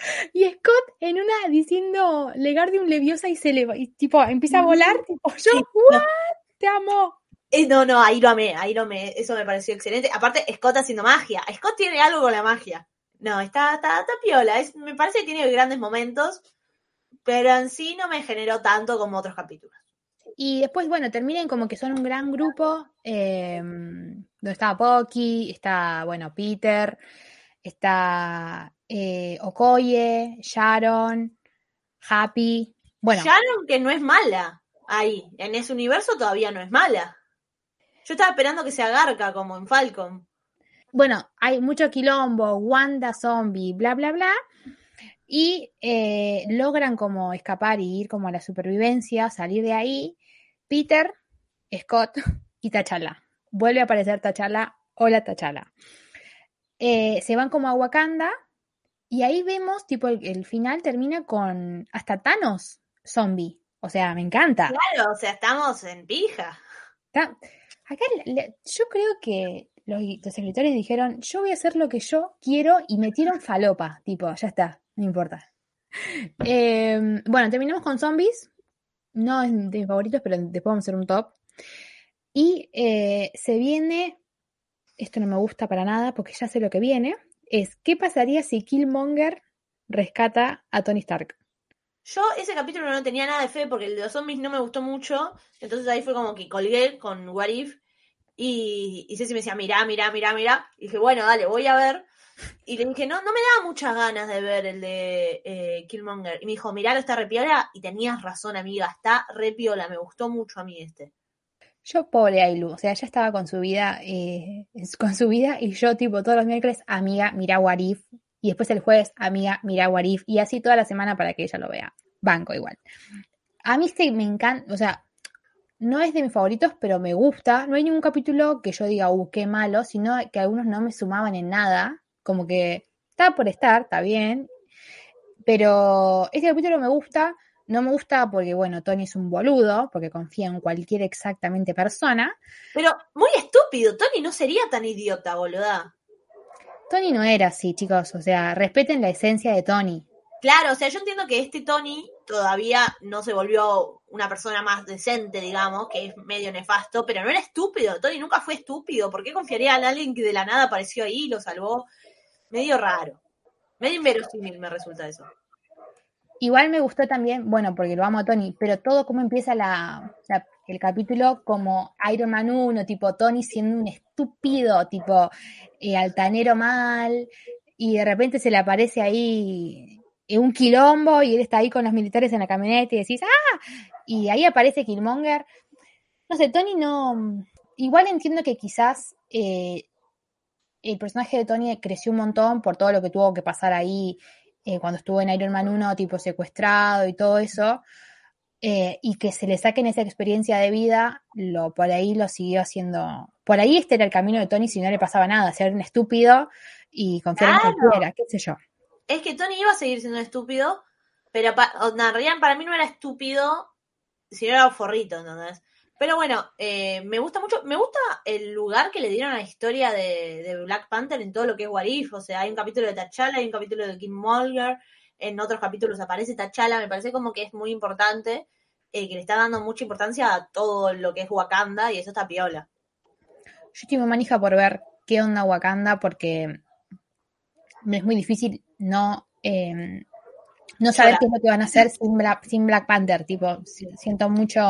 Y Scott en una diciendo Legardium leviosa y se le y tipo empieza a volar, tipo, yo, "What? Te amo. Eh, no, no, ahí lo amé, ahí lo amé. Eso me pareció excelente. Aparte, Scott haciendo magia. Scott tiene algo con la magia. No, está, está, está piola. Es, me parece que tiene grandes momentos, pero en sí no me generó tanto como otros capítulos. Y después, bueno, terminan como que son un gran grupo, eh, donde está Pocky, está, bueno, Peter, está eh, Okoye, Sharon, Happy. Bueno, Sharon, que no es mala ahí. En ese universo todavía no es mala. Yo estaba esperando que se agarca como en Falcon. bueno, hay mucho quilombo, Wanda zombie, bla, bla, bla. Y eh, logran como escapar y ir como a la supervivencia, salir de ahí. Peter, Scott y T'Challa. Vuelve a aparecer T'Challa. Hola T'Challa. Eh, se van como a Wakanda y ahí vemos, tipo, el, el final termina con hasta Thanos zombie. O sea, me encanta. Claro, o sea, estamos en pija. Está- acá le- yo creo que los, los escritores dijeron, yo voy a hacer lo que yo quiero y metieron falopa, tipo, ya está, no importa. Eh, bueno, terminamos con zombies, no es de mis favoritos, pero después vamos a hacer un top. Y eh, se viene, esto no me gusta para nada porque ya sé lo que viene, es ¿qué pasaría si Killmonger rescata a Tony Stark? Yo ese capítulo no tenía nada de fe porque el de los zombies no me gustó mucho. Entonces ahí fue como que colgué con What If. Y, y Ceci me decía, mirá, mirá, mirá, mirá. Y dije, bueno, dale, voy a ver. Y le dije, no, no me daba muchas ganas de ver el de eh, Killmonger. Y me dijo, mirá, está repiola. Y tenías razón, amiga, está repiola. Me gustó mucho a mí este. Yo, pobre Ailu, o sea, ella estaba con su vida, eh, con su vida, y yo, tipo, todos los miércoles, amiga, mira Warif, y después el jueves, amiga, mira Warif, y así toda la semana para que ella lo vea. Banco igual. A mí sí me encanta, o sea, no es de mis favoritos, pero me gusta. No hay ningún capítulo que yo diga, uh, qué malo, sino que algunos no me sumaban en nada. Como que está por estar, está bien. Pero este capítulo me gusta. No me gusta porque, bueno, Tony es un boludo, porque confía en cualquier exactamente persona. Pero muy estúpido. Tony no sería tan idiota, boluda. Tony no era así, chicos. O sea, respeten la esencia de Tony. Claro, o sea, yo entiendo que este Tony todavía no se volvió una persona más decente, digamos, que es medio nefasto, pero no era estúpido. Tony nunca fue estúpido. ¿Por qué confiaría en alguien que de la nada apareció ahí y lo salvó? Medio raro. Medio inverosímil me resulta eso. Igual me gustó también, bueno, porque lo amo a Tony, pero todo como empieza la- el capítulo como Iron Man 1, tipo Tony siendo un estúpido, tipo eh, altanero mal, y de repente se le aparece ahí eh, un quilombo y él está ahí con los militares en la camioneta y decís, ¡ah! Y ahí aparece Killmonger. No sé, Tony no... Igual entiendo que quizás eh, el personaje de Tony creció un montón por todo lo que tuvo que pasar ahí eh, cuando estuvo en Iron Man 1, tipo secuestrado y todo eso, eh, y que se le saquen esa experiencia de vida, lo, por ahí lo siguió haciendo. Por ahí este era el camino de Tony si no le pasaba nada, ser un estúpido y confiar Claro. en cualquiera, qué sé yo. Es que Tony iba a seguir siendo estúpido, pero pa- realidad para mí no era estúpido, sino era un forrito, ¿entendés? Pero bueno, eh, me gusta mucho, me gusta el lugar que le dieron a la historia de, de Black Panther en todo lo que es What If, o sea, hay un capítulo de T'Challa, hay un capítulo de Kim Mulger, en otros capítulos aparece T'Challa, me parece como que es muy importante, eh, que le está dando mucha importancia a todo lo que es Wakanda y eso está piola. Yo estoy muy manija por ver qué onda Wakanda porque me es muy difícil no, eh, no saber qué es lo que van a hacer sin Black, sin Black Panther. Tipo, si- siento mucho,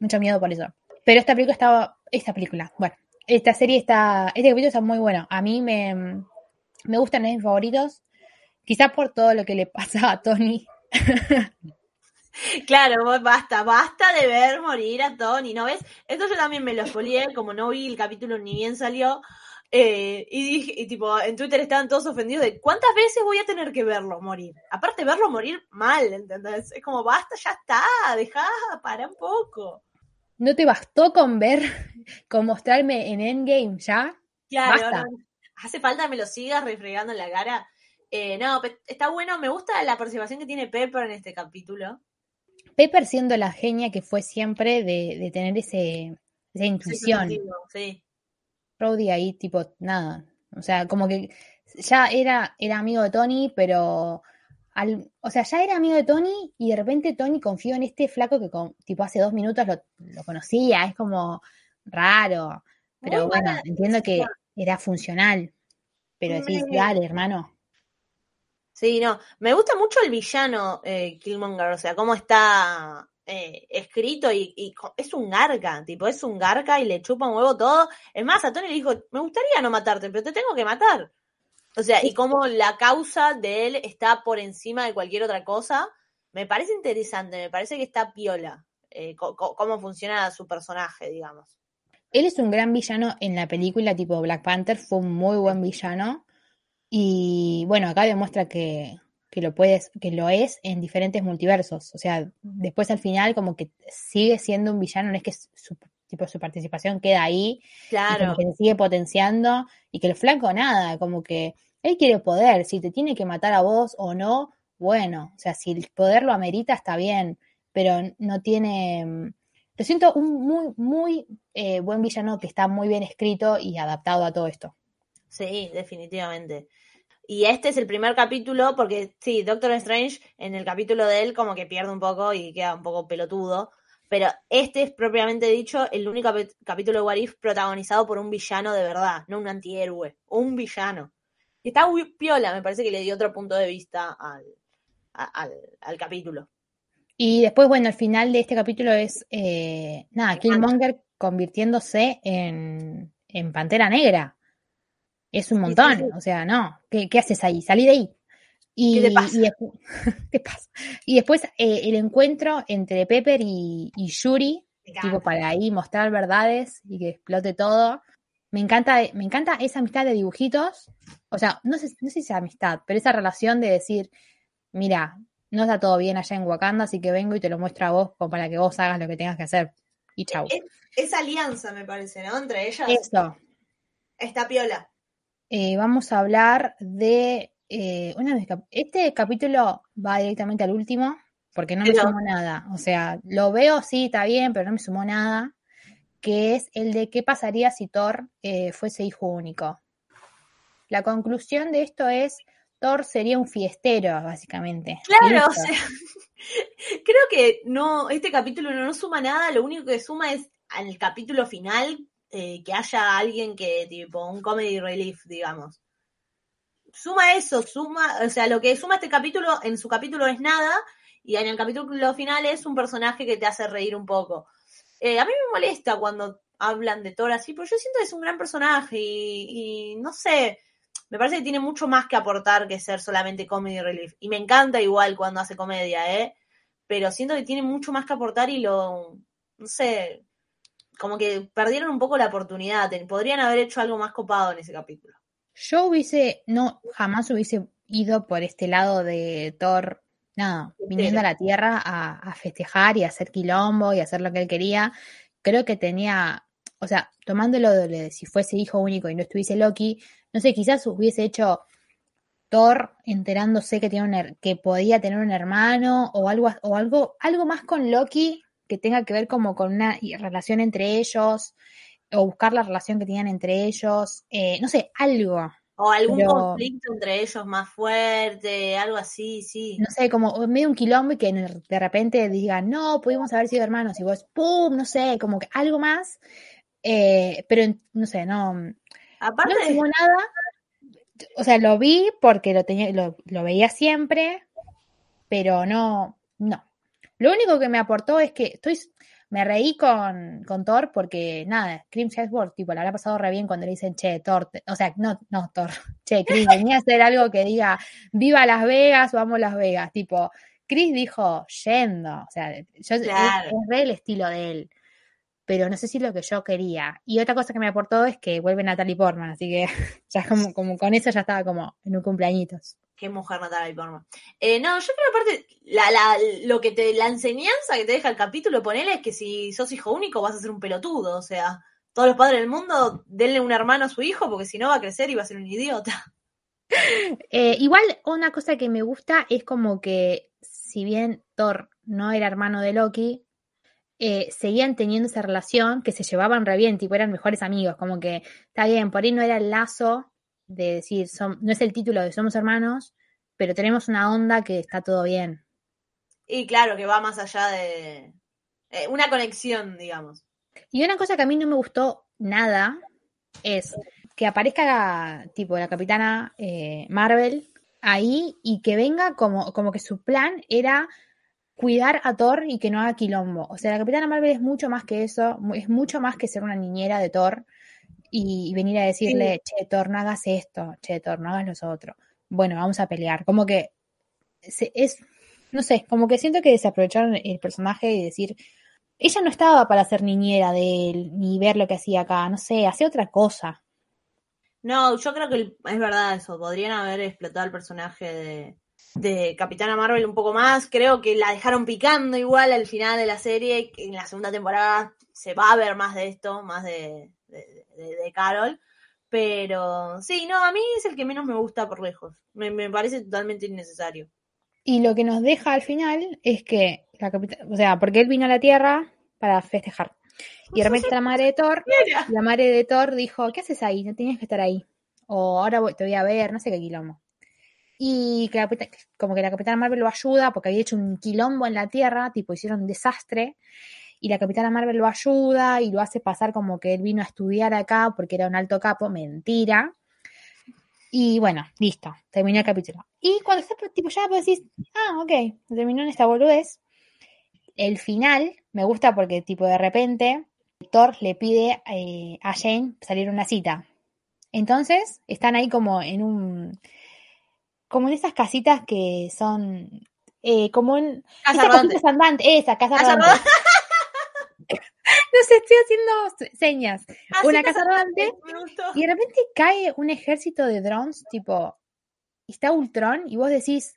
mucho miedo por eso. Pero esta película estaba, esta película, bueno, esta serie está, este capítulo está muy bueno. A mí me, me gustan, mis favoritos. Quizás por todo lo que le pasa a Tony. Claro, basta, basta de ver morir a Tony, ¿no ves? Esto yo también me lo spoileé, como no vi el capítulo ni bien salió, Eh, y, dije, y tipo, en Twitter estaban todos ofendidos de cuántas veces voy a tener que verlo morir. Aparte, verlo morir mal, ¿entendés? Es como, basta, ya está, dejá, para un poco. ¿No te bastó con ver, con mostrarme en Endgame ya? Claro, Basta. no, hace falta que me lo sigas refregando en la cara. Eh, no, está bueno, me gusta la participación que tiene Pepper en este capítulo. Pepper siendo la genia que fue siempre de, de tener ese, esa intuición. Sí. Ahí, tipo, nada. O sea, como que ya era, era amigo de Tony, pero. Al, o sea, ya era amigo de Tony y de repente Tony confió en este flaco que, con, tipo, hace dos minutos lo, lo conocía. Es como raro. Pero Muy bueno, entiendo que era funcional. Pero decís, Me- dale, hermano. Sí, no. Me gusta mucho el villano eh, Killmonger, o sea, cómo está eh, escrito y, y es un garca, tipo, es un garca y le chupa un huevo todo. Es más, a Tony le dijo, me gustaría no matarte, pero te tengo que matar. O sea, y cómo la causa de él está por encima de cualquier otra cosa, me parece interesante, me parece que está piola, eh, cómo funciona su personaje, digamos. Él es un gran villano en la película tipo Black Panther, fue un muy buen villano. Y bueno, acá demuestra que, que lo puedes, que lo es en diferentes multiversos. O sea, después al final como que sigue siendo un villano, no es que su, tipo, su participación queda ahí, Claro. que se sigue potenciando, y que el flaco nada, como que él quiere poder, si te tiene que matar a vos o no, bueno, o sea, si el poder lo amerita está bien, pero no tiene, mm, lo siento un muy, muy eh, buen villano que está muy bien escrito y adaptado a todo esto. Sí, definitivamente. Y este es el primer capítulo, porque sí, Doctor Strange en el capítulo de él como que pierde un poco y queda un poco pelotudo, pero este es propiamente dicho el único capítulo de What If protagonizado por un villano de verdad, no un antihéroe, un villano. Y está muy piola, me parece que le dio otro punto de vista al, al, al capítulo. Y después, bueno, el final de este capítulo es, eh, nada, Killmonger convirtiéndose en, en Pantera Negra. Es un Sí, montón, sí, sí. o sea, no, ¿qué, qué haces ahí? Salí de ahí. Y, ¿Qué te pasa? y despu- ¿Qué pasa? Y después eh, el encuentro entre Pepper y, y Yuri, tipo para ahí mostrar verdades y que explote todo. Me encanta, me encanta esa amistad de dibujitos. O sea, no sé, no sé si es amistad, pero esa relación de decir, mira, no está todo bien allá en Wakanda, así que vengo y te lo muestro a vos como para que vos hagas lo que tengas que hacer. Y chau. Es, es alianza, me parece, ¿no? Entre ellas. Eso. Está piola. Eh, vamos a hablar de eh, una mis cap- este capítulo va directamente al último porque no me Pero- sumó nada. O sea, lo veo, sí, está bien, pero no me sumó nada. Que es el de qué pasaría si Thor eh, fuese hijo único. La conclusión de esto es Thor sería un fiestero, básicamente. Claro, o sea, creo que no, este capítulo no, no suma nada, lo único que suma es al capítulo final eh, que haya alguien que, tipo, un comedy relief, digamos. Suma eso, suma, o sea, lo que suma este capítulo, en su capítulo es nada, y en el capítulo final es un personaje que te hace reír un poco. Eh, a mí me molesta cuando hablan de Thor así, pero yo siento que es un gran personaje y, y no sé, me parece que tiene mucho más que aportar que ser solamente comedy relief. Y me encanta igual cuando hace comedia, ¿eh? Pero siento que tiene mucho más que aportar y lo, no sé, como que perdieron un poco la oportunidad. Podrían haber hecho algo más copado en ese capítulo. Yo hubiese, no, jamás hubiese ido por este lado de Thor, nada, viniendo a la Tierra a, a festejar y a hacer quilombo y a hacer lo que él quería. Creo que tenía, o sea, tomándolo de, si fuese hijo único y no estuviese Loki, no sé, quizás hubiese hecho Thor enterándose que tiene que podía tener un hermano o algo, o algo, algo más con Loki que tenga que ver como con una relación entre ellos o buscar la relación que tenían entre ellos, eh, no sé, algo, O algún Pero- conflicto entre ellos más fuerte, algo así, sí. no sé, como medio un quilombo y que de repente digan, no, pudimos haber sido hermanos y vos, ¡pum! No sé, como que algo más, eh, pero no sé, no, no Aparte, me sumó nada, o sea, lo vi porque lo tenía, lo, lo veía siempre, pero no, no. Lo único que me aportó es que estoy, me reí con, con Thor porque nada, Chris Hemsworth, tipo, le habrá pasado re bien cuando le dicen, che, Thor, te-", o sea, no, no, Thor, che, Chris, venía a hacer algo que diga, viva Las Vegas, vamos Las Vegas, tipo, Chris dijo, yendo, o sea, yo, es- Claro. es, re el estilo de él. pero no sé si es lo que yo quería. Y otra cosa que me aportó es que vuelve Natalie Portman, así que ya como, como con eso ya estaba como en un cumpleañitos. Qué mujer Natalie Portman. Eh, no, yo creo aparte, lo que te, la enseñanza que te deja el capítulo, ponele, es que si sos hijo único vas a ser un pelotudo. O sea, todos los padres del mundo, denle un hermano a su hijo, porque si no va a crecer y va a ser un idiota. Eh, igual, una cosa que me gusta es como que, si bien Thor no era hermano de Loki, eh, seguían teniendo esa relación que se llevaban re bien, tipo eran mejores amigos, como que está bien, por ahí no era el lazo de decir, son, no es el título de somos hermanos, pero tenemos una onda que está todo bien. Y claro, que va más allá de eh, una conexión, digamos. Y una cosa que a mí no me gustó nada es que aparezca tipo la capitana eh, Marvel ahí y que venga como, como que su plan era cuidar a Thor y que no haga quilombo. O sea, la capitana Marvel es mucho más que eso, es mucho más que ser una niñera de Thor y, y venir a decirle, che, Thor, no hagas esto, che, Thor, no hagas lo otro. Bueno, vamos a pelear. Como que se- es, no sé, como que siento que desaprovecharon el personaje y decir, ella no estaba para ser niñera de él, ni ver lo que hacía acá, no sé, hacía otra cosa. No, yo creo que es verdad eso. Podrían haber explotado el personaje de, de Capitana Marvel un poco más. Creo que la dejaron picando igual al final de la serie. que En la segunda temporada se va a ver más de esto, más de, de, de- de Carol. Pero sí, no, a mí es el que menos me gusta por lejos. Me, me parece totalmente innecesario. Y lo que nos deja al final es que la o sea, porque él vino a la Tierra para festejar. Y de repente la madre de Thor, la madre de Thor dijo, ¿qué haces ahí? No tenías que estar ahí. O ahora voy- te voy a ver, no sé qué quilombo. Y que la como que la capitana Marvel lo ayuda porque había hecho un quilombo en la Tierra, tipo hicieron un desastre. Y la capitana Marvel lo ayuda y lo hace pasar como que él vino a estudiar acá porque era un alto capo. Mentira. Y bueno, listo, terminó el capítulo. Y cuando está tipo ya vos decís, ah, ok, terminó en esta boludez. El final me gusta porque tipo de repente Thor le pide eh, a Jane salir a una cita. Entonces están ahí como en un, como en esas casitas que son, eh, como en Casa rodante. casita andante, esa casa Casa rodante. rodante. No sé, estoy haciendo se- señas. Ah, Una casa rodante y de repente cae un ejército de drones, tipo, y está Ultron, y vos decís,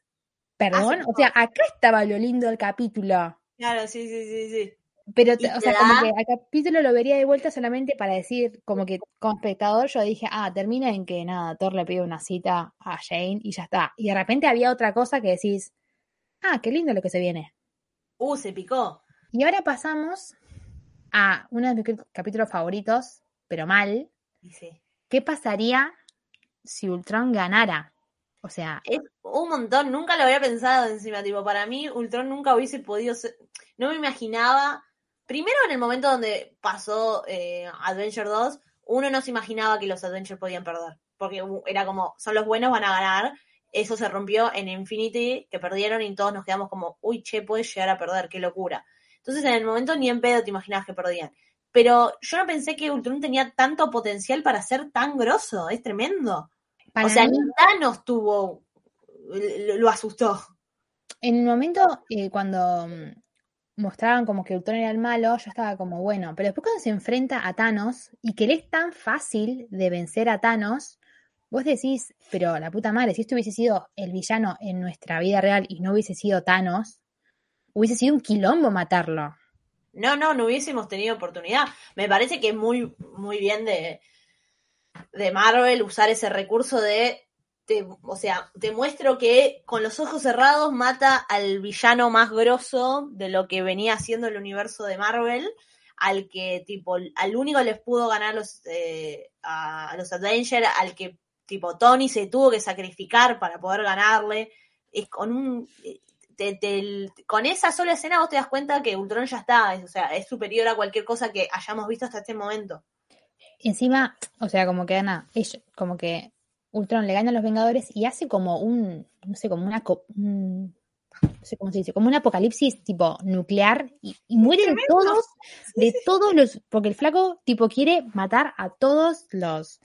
perdón, Hace o sea, acá estaba lo lindo del capítulo. Claro, sí, sí, sí, sí. Pero, o sea, como que al capítulo lo vería de vuelta solamente para decir, como que como espectador yo dije, ah, termina en que nada, Thor le pide una cita a Jane y ya está. Y de repente había otra cosa que decís, ah, qué lindo lo que se viene. Uh, se picó. Y ahora pasamos a uno de mis cap- capítulos favoritos, pero mal. Sí. ¿Qué pasaría si Ultron ganara? O sea, Es un montón, nunca lo había pensado encima, tipo, para mí Ultron nunca hubiese podido ser, no me imaginaba, primero en el momento donde pasó eh, Adventure 2, uno no se imaginaba que los Adventures podían perder, porque era como, son los buenos, van a ganar, eso se rompió en Infinity, que perdieron y todos nos quedamos como, uy, che, puede llegar a perder, qué locura. Entonces en el momento ni en pedo te imaginabas que perdían. Pero yo no pensé que Ultron tenía tanto potencial para ser tan grosso, es tremendo. para o sea, mí, ni Thanos tuvo, lo, lo asustó. en el momento eh, cuando mm, mostraban como que Ultron era el malo, yo estaba como, bueno, pero después cuando se enfrenta a Thanos y que le es tan fácil de vencer a Thanos, vos decís, pero la puta madre, si esto hubiese sido el villano en nuestra vida real y no hubiese sido Thanos, hubiese sido un quilombo matarlo. No, no, no hubiésemos tenido oportunidad. Me parece que es muy, muy bien de, de Marvel usar ese recurso de, te- o sea, te muestro que con los ojos cerrados mata al villano más grosso de lo que venía haciendo el universo de Marvel, al que tipo, al único les pudo ganar los, eh, a, los Avengers, al que tipo Tony se tuvo que sacrificar para poder ganarle. Es con un te- te- con esa sola escena vos te das cuenta que Ultron ya está, es- o sea, es superior a cualquier cosa que hayamos visto hasta este momento. Encima, o sea, como que gana, ellos, como que Ultron le gana a los Vengadores y hace como un, no sé, como una, un- no sé cómo se dice, como un apocalipsis tipo nuclear y, y mueren todos, de todos los, porque el flaco tipo quiere matar a todos los,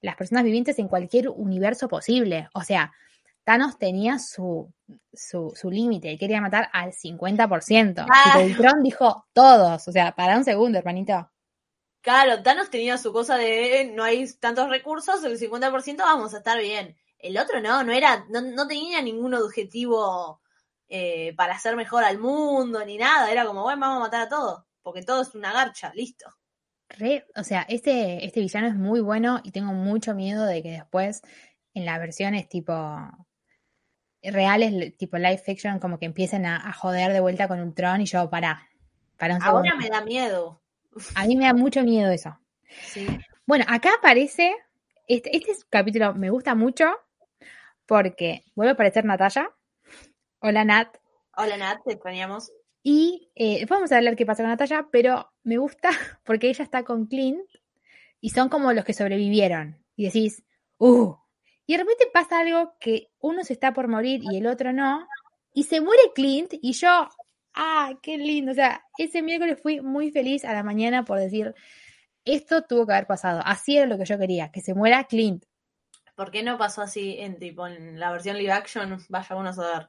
las personas vivientes en cualquier universo posible. O sea, Thanos tenía su, su, su límite, él quería matar al 50%. Ah. Y Ultron dijo todos, o sea, para un segundo, hermanito. Claro, Thanos tenía su cosa de no hay tantos recursos, el 50% vamos a estar bien. El otro no, no era, no, no tenía ningún objetivo eh, para hacer mejor al mundo ni nada. Era como, bueno, vamos a matar a todos, porque todo es una garcha, listo. Re- o sea, este, este villano es muy bueno y tengo mucho miedo de que después en las versiones tipo reales, tipo live fiction, como que empiecen a, a joder de vuelta con Ultron y yo, pará, para un Ahora segundo. me da miedo. A mí me da mucho miedo eso. Sí. Bueno, acá aparece, este, este capítulo me gusta mucho porque vuelve a aparecer Natalia. Hola Nat. Hola Nat, te extrañamos. Y eh, después vamos a hablar qué pasa con Natalia, pero me gusta porque ella está con Clint y son como los que sobrevivieron. Y decís, uh. Y de repente pasa algo que uno se está por morir y el otro no. Y se muere Clint y yo, ah, qué lindo. O sea, ese miércoles fui muy feliz a la mañana por decir, esto tuvo que haber pasado. Así era lo que yo quería, que se muera Clint. ¿Por qué no pasó así en tipo en la versión live action? Vaya uno a saber.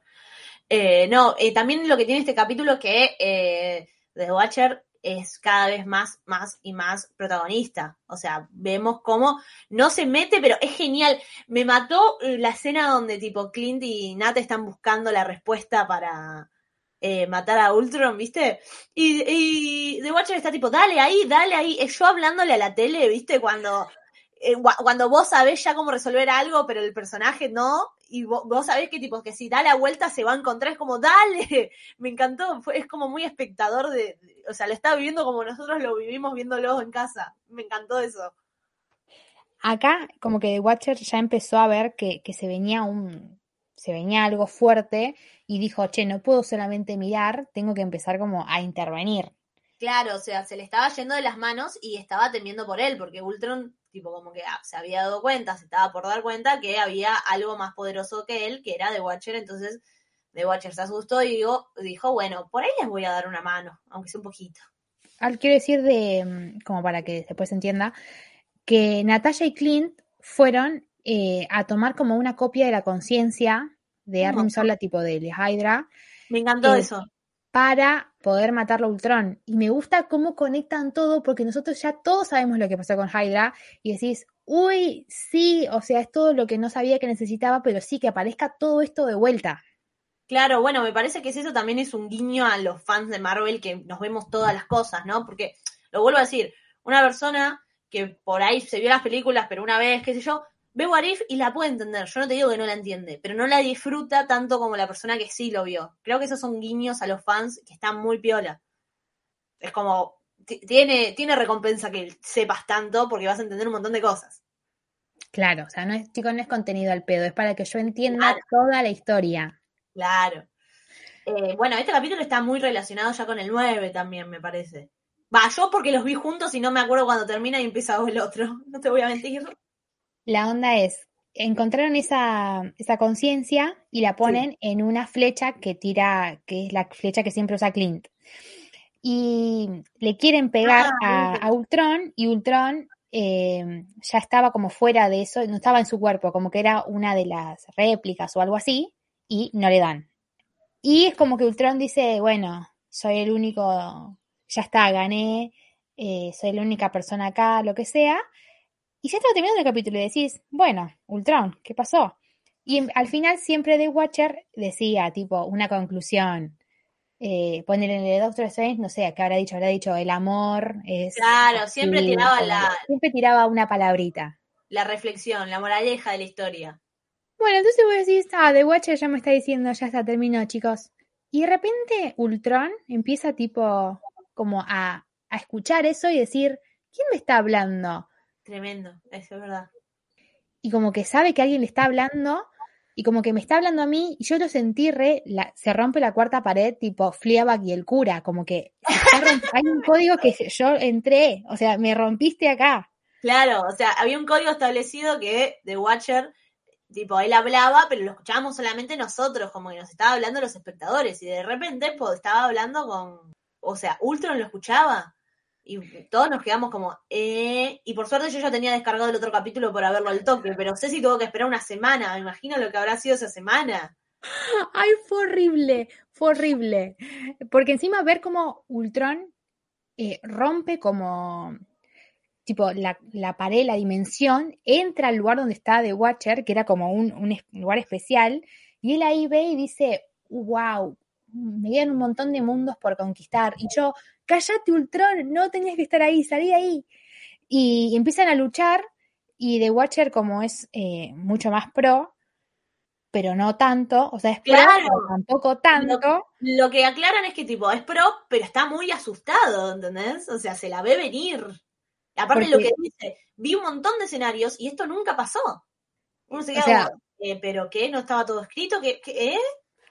Eh, no, eh, también lo que tiene este capítulo que eh, The Watcher es cada vez más, más y más protagonista. O sea, vemos cómo no se mete, pero es genial. Me mató eh, la escena donde tipo Clint y Nat están buscando la respuesta para eh, matar a Ultron, ¿viste? Y, y The Watcher está tipo, dale ahí, dale ahí. Eh, Yo hablándole a la tele, ¿viste? Cuando eh, cuando vos sabés ya cómo resolver algo, pero el personaje no, y vos, vos sabés que tipo que si da la vuelta se va a encontrar, es como, dale, me encantó, fue, es como muy espectador de, de- o sea, lo está viviendo como nosotros lo vivimos viéndolo en casa, me encantó eso. Acá, como que The Watcher ya empezó a ver que, que se venía un. se venía algo fuerte y dijo, che, no puedo solamente mirar, tengo que empezar como a intervenir. Claro, o sea, se le estaba yendo de las manos y estaba temiendo por él, porque Ultron, tipo, como que ah, se había dado cuenta, se estaba por dar cuenta que había algo más poderoso que él, que era The Watcher, entonces The Watcher se asustó y digo, dijo, bueno, por ahí les voy a dar una mano, aunque sea un poquito. Al quiero decir de, mm, como para que después se entienda, que Natasha y Clint fueron eh, a tomar como una copia de la conciencia de Arnim. Sola, tipo de Hydra, Me encantó Eh, eso. Para poder matarlo a Ultron. Y me gusta cómo conectan todo, porque nosotros ya todos sabemos lo que pasó con Hydra, y decís, uy, sí, o sea, es todo lo que no sabía que necesitaba, pero sí que aparezca todo esto de vuelta. Claro, bueno, me parece que eso también es un guiño a los fans de Marvel que nos vemos todas las cosas, ¿no? Porque, lo vuelvo a decir, una persona que por ahí se vio las películas, pero una vez, qué sé yo, ve What If y la puede entender. Yo no te digo que no la entiende, pero no la disfruta tanto como la persona que sí lo vio. Creo que esos son guiños a los fans que están muy piola. Es como, ti- tiene, tiene recompensa que sepas tanto porque vas a entender un montón de cosas. Claro, o sea, no es, chicos, no es contenido al pedo, es para que yo entienda Claro. toda la historia. Claro. Eh, bueno, este capítulo está muy relacionado ya con el 9 también, me parece. Va, yo porque los vi juntos y no me acuerdo cuando termina y empieza el otro. No te voy a mentir. La onda es, encontraron esa, esa conciencia y la ponen en una flecha que tira, que es la flecha que siempre usa Clint. Y le quieren pegar Ah, a, a Ultron y Ultron eh, ya estaba como fuera de eso, no estaba en su cuerpo, como que era una de las réplicas o algo así, y no le dan. Y es como que Ultron dice, bueno, soy el único, ya está, gané, eh, soy la única persona acá, lo que sea. Y ya estaba terminando el capítulo y decís, bueno, Ultron, ¿qué pasó? Y al final siempre The Watcher decía, tipo, una conclusión. Eh, poner en el Doctor Strange, no sé, ¿qué habrá dicho? Habrá dicho, el amor es... Claro, siempre tiraba la, Siempre tiraba una palabrita. la reflexión, la moraleja de la historia. Bueno, entonces vos decís, ah, The Watcher ya me está diciendo, ya está, terminó, chicos. Y de repente Ultron empieza tipo como a, a escuchar eso y decir, ¿quién me está hablando? Tremendo, eso es verdad. y como que sabe que alguien le está hablando y como que me está hablando a mí y yo lo sentí re, la- se rompe la cuarta pared tipo Fleabag y el cura, como que hay un código que yo entré, o sea, me rompiste acá. Claro, o sea, había un código establecido que The Watcher, tipo, él hablaba, pero lo escuchábamos solamente nosotros, como que nos estaba hablando los espectadores, y de repente pues, estaba hablando con, o sea, Ultron lo escuchaba, Y todos nos quedamos como, eh. Y por suerte yo ya tenía descargado el otro capítulo por haberlo al toque, pero Ceci tuvo que esperar una semana. Me imagino lo que habrá sido esa semana. Ay, fue horrible, fue horrible. Porque encima ver cómo Ultron eh, rompe como tipo la, la, pared, la dimensión, entra al lugar donde está The Watcher, que era como un, un lugar especial, y él ahí ve y dice, wow, me quedan un montón de mundos por conquistar. Y yo, cállate Ultron, no tenías que estar ahí, salí de ahí. Y, empiezan a luchar, y The Watcher, como es eh, mucho más pro, pero no tanto, o sea, es pro, pero tampoco tanto. Lo que aclaran es que tipo, es pro, pero está muy asustado, ¿entendés? O sea, se la ve venir. Aparte lo que dice, vi un montón de escenarios y esto nunca pasó. Uno se O queda sea- eh, ¿pero qué? ¿No estaba todo escrito? ¿Qué? qué eh?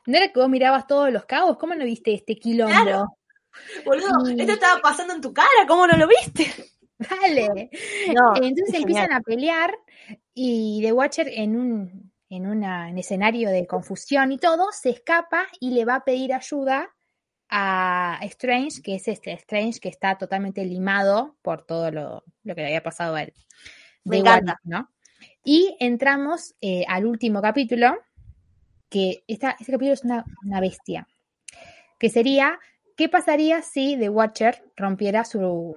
¿No era que vos mirabas todos los cabos? ¿Cómo no viste este quilombo? Claro. Boludo, Y- esto estaba pasando en tu cara, ¿cómo no lo viste? Dale. No, Entonces es empiezan genial. a pelear y The Watcher en un en una en escenario de confusión y todo se escapa y le va a pedir ayuda a Strange, que es este Strange que está totalmente limado por todo lo, lo que le había pasado a él. Me encanta. If, ¿no? Y entramos eh, al último capítulo, que esta, este capítulo es una, una bestia, que sería, ¿qué pasaría si The Watcher rompiera su,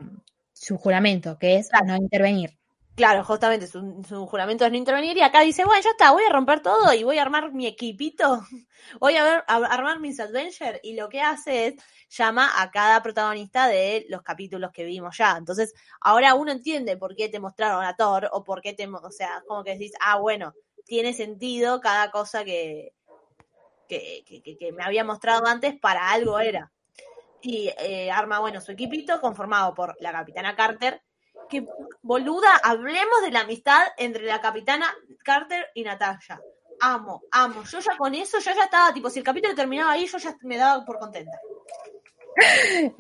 su juramento, que es Claro. no intervenir? Claro, justamente su, su juramento es no intervenir y acá dice, bueno, ya está, voy a romper todo y voy a armar mi equipito, voy a, ver, a armar mis adventures y lo que hace es llama a cada protagonista de los capítulos que vimos ya. Entonces, ahora uno entiende por qué te mostraron a Thor o por qué te, o sea, como que decís, ah, bueno, tiene sentido cada cosa que, que, que, que- que me había mostrado antes para algo era. Y eh, arma, bueno, su equipito conformado por la capitana Carter, que boluda, hablemos de la amistad entre la capitana Carter y Natalia. Amo, amo. Yo ya con eso, yo ya estaba, tipo, si el capítulo terminaba ahí, yo ya me daba por contenta.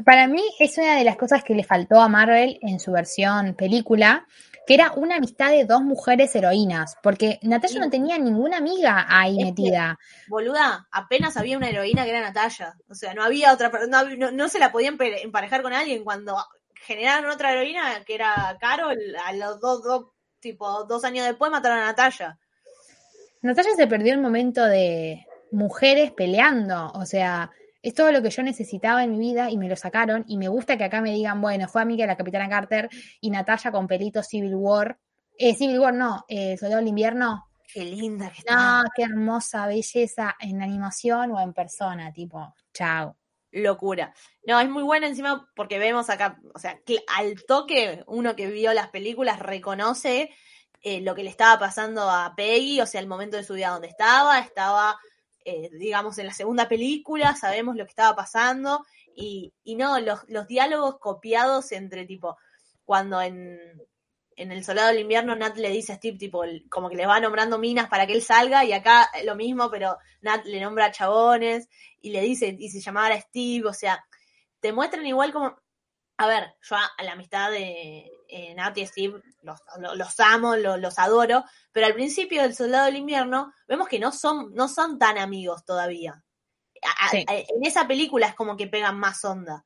Para mí es una de las cosas que le faltó a Marvel en su versión película, que era una amistad de dos mujeres heroínas, porque Natasha Sí. no tenía ninguna amiga ahí Es que- metida. Boluda, apenas había una heroína que era Natalia. O sea, no había otra, no, no, no se la podían emparejar con alguien cuando generaron otra heroína que era Carol, a los dos, dos, tipo, dos años después mataron a Natalia. Natalia se perdió el momento de mujeres peleando, o sea, es todo lo que yo necesitaba en mi vida y me lo sacaron y me gusta que acá me digan, bueno, fue amiga de la Capitana Carter y Natalia con pelito Civil War. Eh, Civil War no, eh, Soldado del Invierno. Qué linda que está. Qué hermosa belleza en animación o en persona, tipo, chao. locura. No, es muy buena encima porque vemos acá, o sea, que al toque, uno que vio las películas reconoce eh, lo que le estaba pasando a Peggy, o sea, el momento de su vida donde estaba, estaba, eh, digamos, en la segunda película, sabemos lo que estaba pasando, y, y no, los, los diálogos copiados entre tipo, cuando en, en El Soldado del Invierno Nat le dice a Steve, tipo, como que le va nombrando minas para que él salga, y acá lo mismo, pero Nat le nombra chabones, y le dice, y se llamaba a Steve, o sea, te muestran igual como, a ver, yo a la amistad de eh, Nat y Steve los, lo- los amo, lo- los adoro, pero al principio del Soldado del Invierno vemos que no son, no son tan amigos todavía. A- a- Sí. a- en esa película es como que pegan más onda.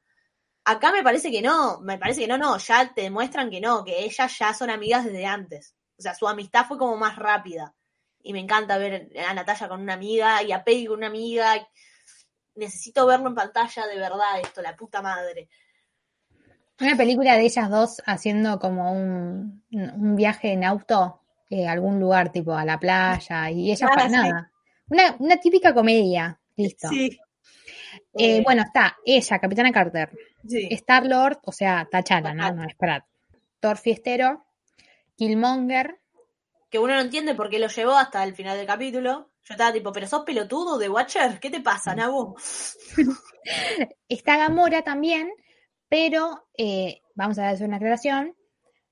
Acá me parece que no, me parece que no, no, ya te demuestran que no, que ellas ya son amigas desde antes. O sea, su amistad fue como más rápida. Y me encanta ver a Natalia con una amiga y a Peggy con una amiga. Necesito verlo en pantalla de verdad esto, la puta madre. Una película de ellas dos haciendo como un, un viaje en auto eh, a algún lugar, tipo a la playa, y ella Ah, para nada. Una, una típica comedia, listo. Sí. Eh, Eh, bueno, está ella, Capitana Carter, sí. Star Lord, o sea, Tachala, ¿no? No es Pratt. Thor Fiestero, Killmonger, que uno no entiende por qué lo llevó hasta el final del capítulo. Yo estaba tipo, pero sos pelotudo de Watcher, ¿qué te pasa, Nabu? está Gamora también, pero eh, vamos a hacer una aclaración.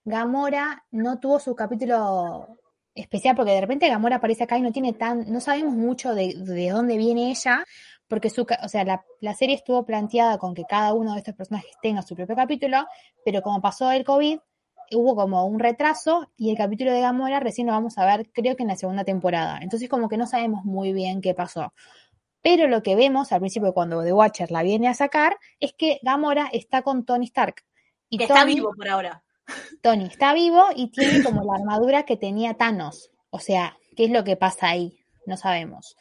Gamora no tuvo su capítulo especial porque de repente Gamora aparece acá y no tiene tan, no sabemos mucho de, de dónde viene ella, porque su, o sea, la, la serie estuvo planteada con que cada uno de estos personajes tenga su propio capítulo, pero como pasó el COVID, hubo como un retraso y el capítulo de Gamora recién lo vamos a ver, creo que en la segunda temporada. Entonces como que no sabemos muy bien qué pasó. Pero lo que vemos al principio cuando The Watcher la viene a sacar es que Gamora está con Tony Stark. Y Que está Tony- vivo por ahora. Tony está vivo y tiene como la armadura que tenía Thanos. O sea, ¿qué es lo que pasa ahí? No sabemos.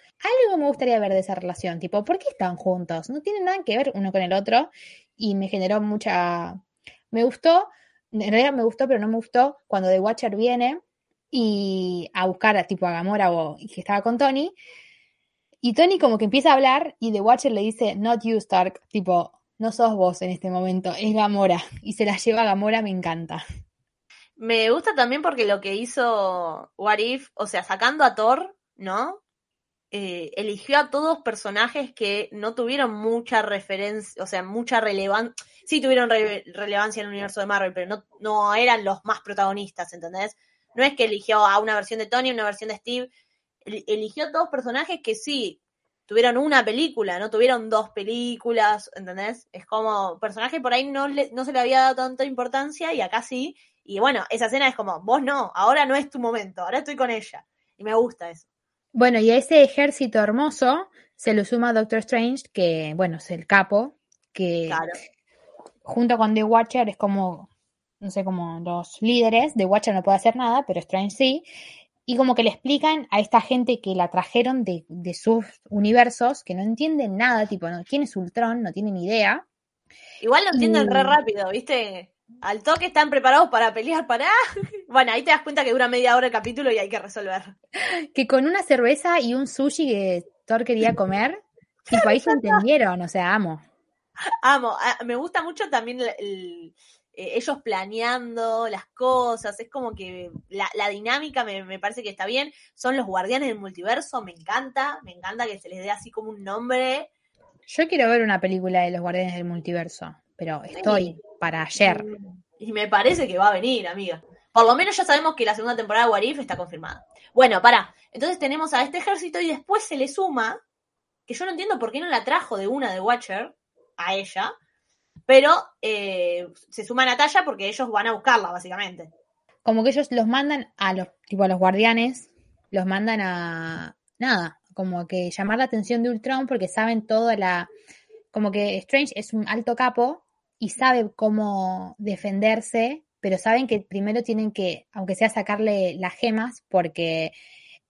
Algo me gustaría ver de esa relación, tipo, ¿por qué están juntos? No tienen nada que ver uno con el otro y me generó mucha... Me gustó, en realidad me gustó, pero no me gustó cuando The Watcher viene y a buscar a tipo a Gamora o que estaba con Tony y Tony como que empieza a hablar y The Watcher le dice, not you Stark, tipo, no sos vos en este momento, es Gamora y se la lleva a Gamora, me encanta. Me gusta también porque lo que hizo What If, o sea, sacando a Thor, ¿no? Eh, eligió a todos personajes que no tuvieron mucha referencia, o sea, mucha relevancia. Sí tuvieron re- relevancia en el universo de Marvel, pero no, no eran los más protagonistas, ¿entendés? No es que eligió a una versión de Tony, una versión de Steve. El- eligió a todos personajes que sí tuvieron una película, no tuvieron dos películas, ¿entendés? Es como personaje por ahí no, le- no se le había dado tanta importancia y acá sí. Y bueno, esa escena es como, vos no, ahora no es tu momento, ahora estoy con ella. Y me gusta eso. Bueno, y a ese ejército hermoso se lo suma Doctor Strange, que, bueno, es el capo, que Claro. junto con The Watcher es como, no sé, como los líderes. The Watcher no puede hacer nada, pero Strange sí. Y como que le explican a esta gente que la trajeron de, de sus universos, que no entienden nada, tipo, ¿no? ¿quién es Ultron? No tienen idea. Igual lo entienden re rápido, ¿viste? Al toque están preparados para pelear, para... Bueno, ahí te das cuenta que dura media hora el capítulo y hay que resolver. Que con una cerveza y un sushi que Thor quería comer, tipo, ahí se entendieron, o sea, amo. Amo, ah, me gusta mucho también el- el- eh, ellos planeando las cosas, es como que la, la dinámica me, me parece que está bien. Son los guardianes del multiverso, me encanta, me encanta que se les dé así como un nombre. Yo quiero ver una película de los Guardianes del Multiverso, pero estoy para ayer. Y me parece que va a venir, amiga. Por lo menos ya sabemos que la segunda temporada de Warif está confirmada. Bueno, pará. Entonces tenemos a este ejército y después se le suma, que yo no entiendo por qué no la trajo de una de Watcher a ella, pero eh, se suma a Natalia porque ellos van a buscarla, básicamente. Como que ellos los mandan a los, tipo a los guardianes, los mandan a nada, como que llamar la atención de Ultron porque saben toda la, como que Strange es un alto capo y sabe cómo defenderse, pero saben que primero tienen que, aunque sea sacarle las gemas, porque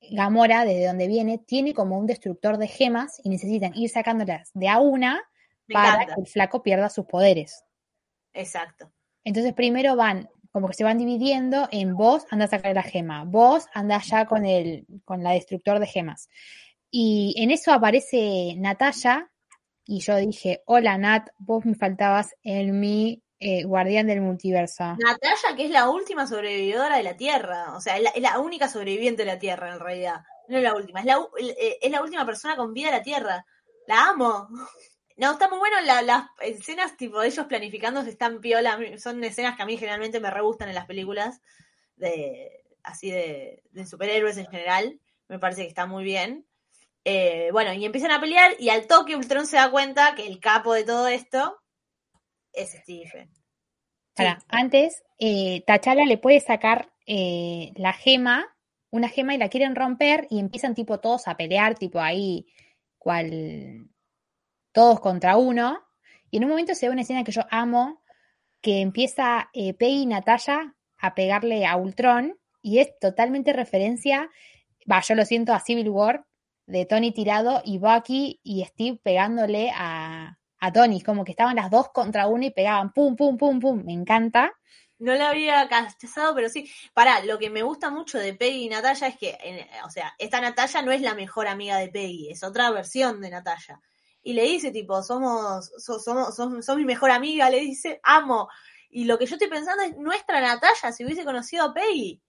Gamora, desde donde viene, tiene como un destructor de gemas y necesitan ir sacándolas de a una para que el flaco pierda sus poderes. Exacto. Entonces primero van, como que se van dividiendo en vos anda a sacar la gema, vos anda ya con el, con la destructor de gemas. Y en eso aparece Natalia y yo dije, hola Nat, vos me faltabas en mi eh, guardián del multiverso. Natalia, que es la última sobrevividora de la Tierra. O sea, es la, es la única sobreviviente de la Tierra, en realidad. No es la última, es la, eh, es la última persona con vida de la Tierra. La amo. No, está muy bueno la- las escenas tipo de ellos planificando están piola. Son escenas que a mí generalmente me re gustan en las películas de así de, de superhéroes en general. Me parece que está muy bien. Eh, bueno, y empiezan a pelear y al toque Ultron se da cuenta que el capo de todo esto es Stephen. Pará, antes, eh, T'Challa le puede sacar eh, la gema, una gema y la quieren romper y empiezan tipo todos a pelear, tipo ahí, cual todos contra uno. Y en un momento se ve una escena que yo amo, que empieza eh, Peggy y Natalia a pegarle a Ultron y es totalmente referencia, va, yo lo siento a Civil War, de Tony tirado y Bucky y Steve pegándole a, a Tony, como que estaban las dos contra uno y pegaban pum, pum, pum, pum, me encanta. No la había cachazado, pero sí. Pará, lo que me gusta mucho de Peggy y Natalia es que, en- o sea, esta Natalia no es la mejor amiga de Peggy, es otra versión de Natalia. Y le dice, tipo, somos, so- somos, sos, sos mi mejor amiga, le dice, amo. Y lo que yo estoy pensando es, nuestra Natalia, si hubiese conocido a Peggy.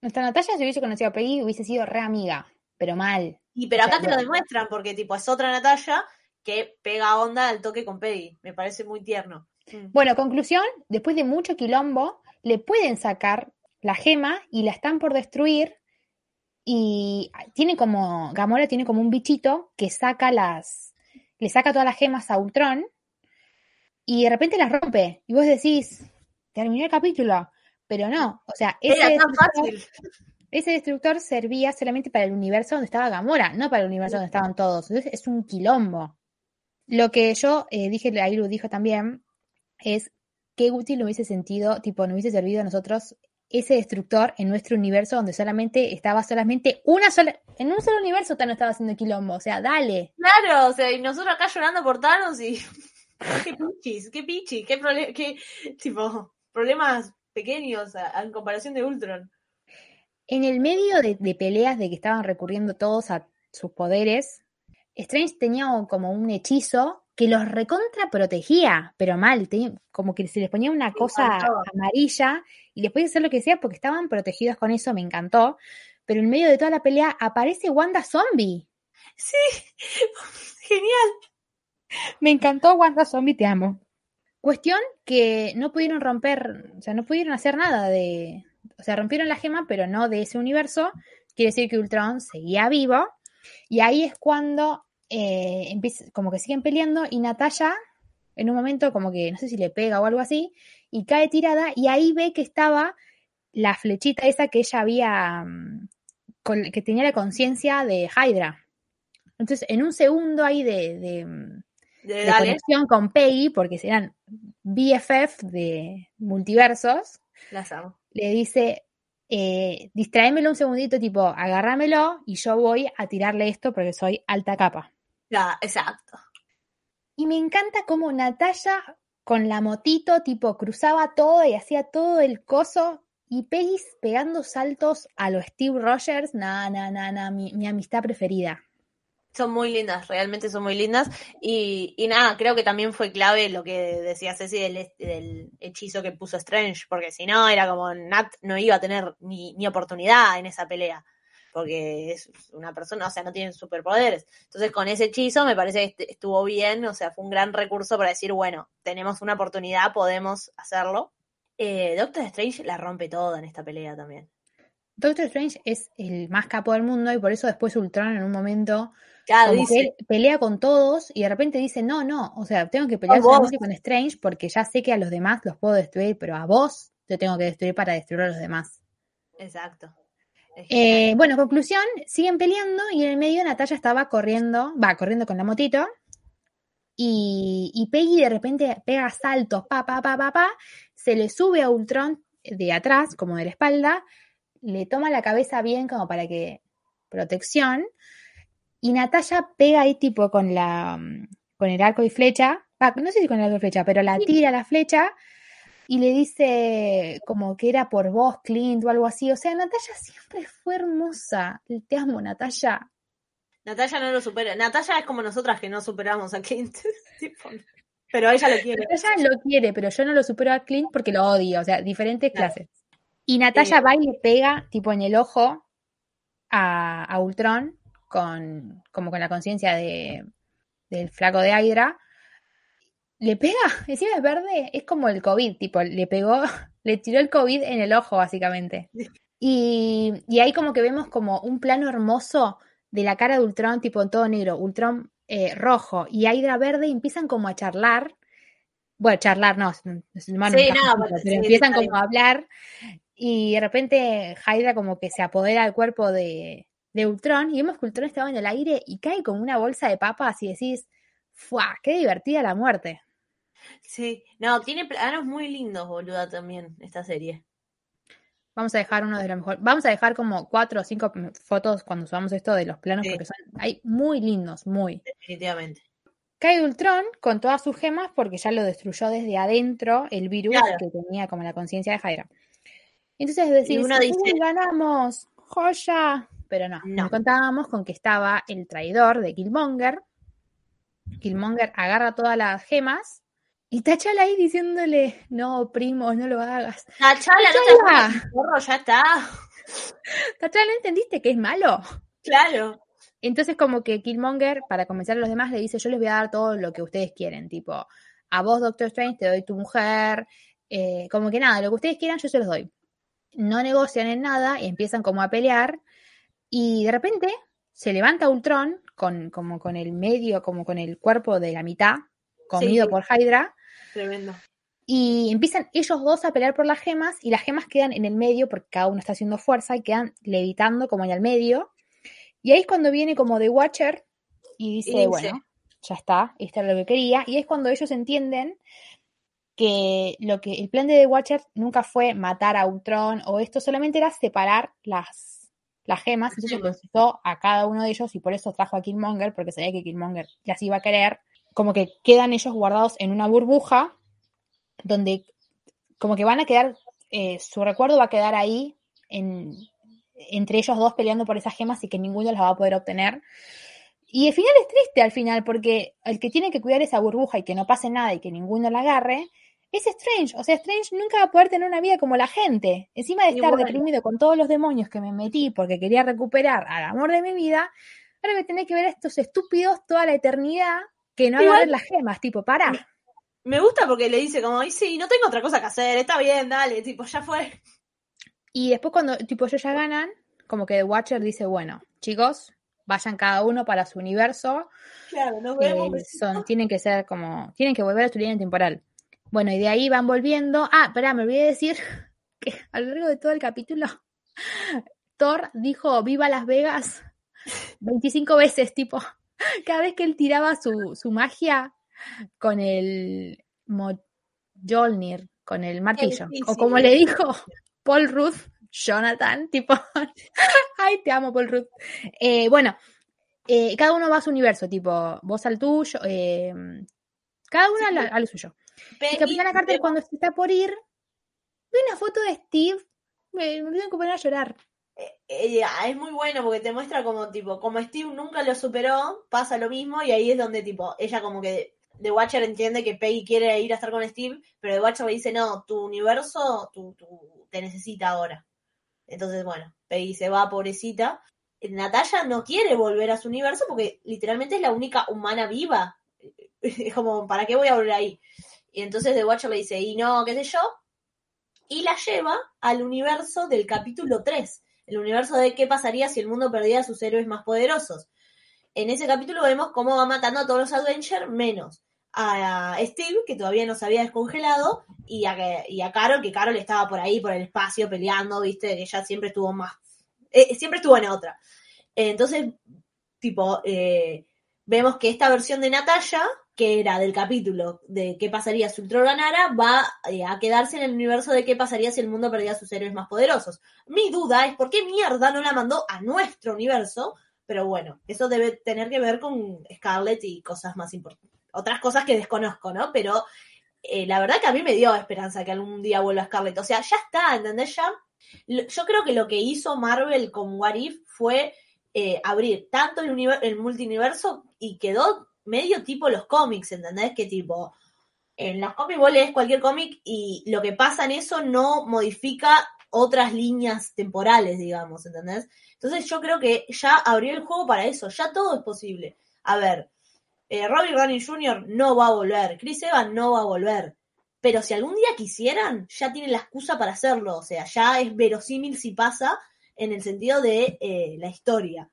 Nuestra Natalia, si hubiese conocido a Peggy, hubiese sido re amiga, pero mal. Y pero O sea, acá te lo demuestran, porque, tipo, es otra Natalia que pega onda al toque con Peggy. Me parece muy tierno. Mm. Bueno, conclusión, después de mucho quilombo, le pueden sacar la gema y la están por destruir. Y tiene como, Gamora tiene como un bichito que saca las, le saca todas las gemas a Ultron y de repente las rompe. Y vos decís, terminó el capítulo. Pero no, o sea, ese Era tan destructor, fácil. ese destructor servía solamente para el universo donde estaba Gamora, no para el universo donde estaban todos. Entonces es un quilombo. Lo que yo eh, dije, lo dijo también, es qué útil hubiese sentido, tipo, nos hubiese servido a nosotros ese destructor en nuestro universo donde solamente estaba solamente una sola, en un solo universo Thanos estaba haciendo quilombo, o sea, dale. Claro, o sea, y nosotros acá llorando por Thanos y. qué pichis, qué pichis, qué, prole- qué tipo, problemas pequeños a- en comparación de Ultron. En el medio de, de peleas de que estaban recurriendo todos a sus poderes, Strange tenía como un hechizo que los recontra protegía, pero mal, como que se les ponía una cosa amarilla y les podía hacer lo que sea porque estaban protegidos con eso, me encantó. Pero en medio de toda la pelea aparece Wanda Zombie. Sí, genial. Me encantó Wanda Zombie, te amo. Cuestión que no pudieron romper, o sea, no pudieron hacer nada de. O sea, rompieron la gema, pero no de ese universo. Quiere decir que Ultron seguía vivo. Y ahí es cuando eh, empieza, como que siguen peleando y Natalia, en un momento, como que no sé si le pega o algo así, y cae tirada. Y ahí ve que estaba la flechita esa que ella había. mm, con- que tenía la conciencia de Hydra. Entonces, en un segundo ahí de- de mm, De, de dale, conexión con Peggy, porque serán BFF de multiversos, las amo. le dice, eh, distráemelo un segundito, tipo, agárramelo y yo voy a tirarle esto porque soy alta capa. Ya, exacto. Y me encanta cómo Natalia con la motito, tipo, cruzaba todo y hacía todo el coso. Y Peggy pegando saltos a los Steve Rogers, na, na, na, na, mi, mi amistad preferida. Son muy lindas, realmente son muy lindas. Y, y nada, creo que también fue clave lo que decía Ceci del, del hechizo que puso Strange, porque si no, era como Nat no iba a tener ni, ni oportunidad en esa pelea, porque es una persona, o sea, no tiene superpoderes. Entonces, con ese hechizo me parece que est- estuvo bien, o sea, fue un gran recurso para decir, bueno, tenemos una oportunidad, podemos hacerlo. Eh, Doctor Strange la rompe toda en esta pelea también. Doctor Strange es el más capo del mundo y por eso después Ultron en un momento Claro, como que dice, él pelea con todos y de repente dice, no, no, o sea, tengo que pelear solamente con Strange porque ya sé que a los demás los puedo destruir, pero a vos te tengo que destruir para destruir a los demás. exacto. Eh, bueno, conclusión, siguen peleando y en el medio Natalia estaba corriendo, va, corriendo con la motito. Y, y Peggy de repente pega saltos, pa, pa, pa, pa, pa, se le sube a Ultron de atrás, como de la espalda, le toma la cabeza bien como para que protección y Natalia pega ahí tipo con la con el arco y flecha, no sé si con el arco y flecha, pero la tira la flecha y le dice como que era por vos, Clint, o algo así. O sea, Natalia siempre fue hermosa. Te amo, Natalia. Natalia no lo supera. Natalia es como nosotras que no superamos a Clint. Pero ella lo quiere. Natalia lo quiere, pero yo no lo supero a Clint porque lo odio. O sea, diferentes Claro. clases. Y Natalia Eh, va y le pega, tipo, en el ojo a, a Ultron, con, como con la conciencia de, del flaco de Hydra. Le pega, encima es verde, es como el COVID, tipo, le pegó, le tiró el COVID en el ojo, básicamente. Y, y ahí como que vemos como un plano hermoso de la cara de Ultron, tipo en todo negro, Ultron eh, rojo y Hydra verde, y empiezan como a charlar. Bueno, charlar no, humano, Sí, no, pero sí, empiezan como a hablar y de repente Hydra como que se apodera del cuerpo de, de Ultron y vemos que Ultron estaba en el aire y cae como una bolsa de papas y decís, ¡fua! ¡Qué divertida la muerte! Sí. No, tiene planos muy lindos, boluda, también, esta serie. Vamos a dejar uno de los mejores. Vamos a dejar como cuatro o cinco fotos cuando subamos esto de los planos Sí. porque son hay muy lindos, muy. Definitivamente. Cae Ultron con todas sus gemas porque ya lo destruyó desde adentro el virus Claro. que tenía como la conciencia de Hydra. Entonces decís, uno dice- "Uy, ganamos, joya. Pero no, No. nos contábamos con que estaba el traidor de Killmonger. Killmonger agarra todas las gemas y T'Challa ahí diciéndole, no, primo, no lo hagas. Nachala, no te porro, ya está. T'Challa, ¿no entendiste que es malo? Claro. Entonces como que Killmonger, para convencer a los demás, le dice, yo les voy a dar todo lo que ustedes quieren, tipo, a vos, Doctor Strange, te doy tu mujer, eh, como que nada, lo que ustedes quieran, yo se los doy. No negocian en nada y empiezan como a pelear y de repente se levanta Ultron con, como con el medio, como con el cuerpo de la mitad, comido Sí. por Hydra, Tremendo. y empiezan ellos dos a pelear por las gemas y las gemas quedan en el medio porque cada uno está haciendo fuerza y quedan levitando como en el medio. Y ahí es cuando viene como The Watcher y dice, Y dice- bueno, ya está, esto era lo que quería. Y es cuando ellos entienden que lo que el plan de The Watcher nunca fue matar a Ultron o esto, solamente era separar las, las gemas, entonces necesitó a cada uno de ellos y por eso trajo a Killmonger, porque sabía que Killmonger las iba a querer, como que quedan ellos guardados en una burbuja donde como que van a quedar, eh, su recuerdo va a quedar ahí en, entre ellos dos peleando por esas gemas y que ninguno las va a poder obtener. Y el final es triste al final, porque el que tiene que cuidar esa burbuja y que no pase nada y que ninguno la agarre, es Strange. O sea, Strange nunca va a poder tener una vida como la gente. Encima de estar bueno. deprimido con todos los demonios que me metí porque quería recuperar al amor de mi vida, ahora me tenés que ver a estos estúpidos toda la eternidad que no agarren las gemas. Tipo, para. Me gusta porque le dice como, y sí, no tengo otra cosa que hacer, está bien, dale, tipo, ya fue. Y después cuando tipo ellos ya ganan, como que The Watcher dice, bueno, chicos, vayan cada uno para su universo. Claro, nos eh, vemos. son, tienen que ser como, tienen que volver a su línea temporal. Bueno, y de ahí van volviendo. Ah, espera, me olvidé decir que a lo largo de todo el capítulo, Thor dijo viva Las Vegas 25 veces, tipo, cada vez que él tiraba su, su magia con el Mjolnir, con el martillo, sí, o sí. como le dijo Paul Rudd, Jonathan, tipo, ay, te amo, Paul Rudd. Eh, bueno, eh, cada uno va a su universo, tipo, vos al tuyo, eh, cada uno a la- a lo suyo. Pe- Y Capitana Carter, cuando se está por ir, ve una foto de Steve, me, me tengo que poner a llorar. Eh, es muy bueno porque te muestra como tipo, como Steve nunca lo superó, pasa lo mismo y ahí es donde tipo, ella como que The Watcher entiende que Peggy quiere ir a estar con Steve, pero The Watcher le dice, no, tu universo tu- te necesita ahora. Entonces, bueno, Peggy se va, pobrecita. Natalia no quiere volver a su universo porque literalmente es la única humana viva. Es como, ¿para qué voy a volver ahí? Y entonces The Watcher le dice, y no, qué sé yo, y la lleva al universo del capítulo 3, el universo de qué pasaría si el mundo perdiera a sus héroes más poderosos. En ese capítulo vemos cómo va matando a todos los Avengers, menos a Steve, que todavía no se había descongelado, y a, Carol, que Carol estaba por ahí, por el espacio, peleando, viste, que ella siempre estuvo más, eh, siempre estuvo en otra. Entonces, tipo, eh, vemos que esta versión de Natalia, que era del capítulo de qué pasaría si Ultron ganara, va eh, a quedarse en el universo de qué pasaría si el mundo perdía a sus héroes más poderosos. Mi duda es por qué mierda no la mandó a nuestro universo, pero bueno, eso debe tener que ver con Scarlett y cosas más importantes. Otras cosas que desconozco, ¿no? Pero eh, la verdad que a mí me dio esperanza que algún día vuelva Scarlett. O sea, ya está, ¿entendés? Ya. Yo creo que lo que hizo Marvel con What If fue eh, abrir tanto el, el multiverso y quedó medio tipo los cómics, ¿entendés? Que tipo, en los cómics vos lees cualquier cómic y lo que pasa en eso no modifica otras líneas temporales, digamos, ¿entendés? Entonces yo creo que ya abrió el juego para eso, ya todo es posible. A ver, eh, Robert Downey Jr. no va a volver, Chris Evans no va a volver, pero si algún día quisieran, ya tienen la excusa para hacerlo, o sea, ya es verosímil si pasa en el sentido de eh, la historia.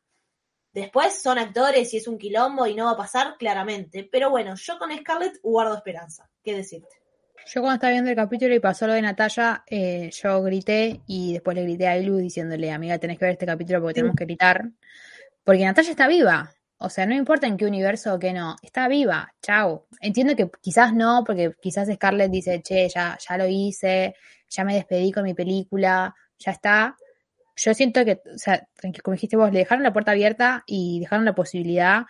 Después son actores y es un quilombo y no va a pasar, claramente. Pero bueno, yo con Scarlett guardo esperanza. ¿Qué decirte? Yo cuando estaba viendo el capítulo y pasó lo de Natalia, eh, yo grité y después le grité a Ilu diciéndole, amiga, tenés que ver este capítulo porque Sí. tenemos que gritar. Porque Natalia está viva. O sea, no importa en qué universo o qué no. Está viva. Chao. Entiendo que quizás no, porque quizás Scarlett dice, che, ya, ya lo hice, ya me despedí con mi película, ya está. Yo siento que, o sea, como dijiste vos, le dejaron la puerta abierta y dejaron la posibilidad.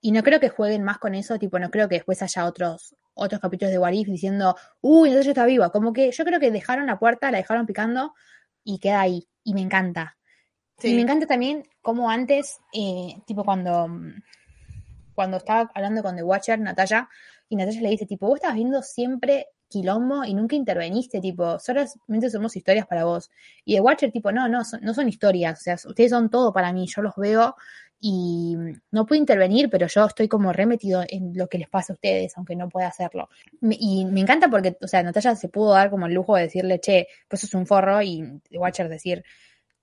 Y no creo que jueguen más con eso, tipo, no creo que después haya otros, otros capítulos de Warif diciendo, uy, Natalia está viva. Como que yo creo que dejaron la puerta, la dejaron picando y queda ahí. Y me encanta. Y me encanta también como antes, eh, tipo cuando, cuando estaba hablando con The Watcher, Natalia, y Natalia le dice, tipo, vos estabas viendo siempre quilombo y nunca interveniste, tipo, solamente somos historias para vos. Y The Watcher, tipo, no, no, son, no son historias, o sea, ustedes son todo para mí, yo los veo y mm, no puedo intervenir, pero yo estoy como remetido en lo que les pasa a ustedes, aunque no pueda hacerlo. Y me encanta porque, o sea, Natalia se pudo dar como el lujo de decirle, che, pues es un forro, y The Watcher decir,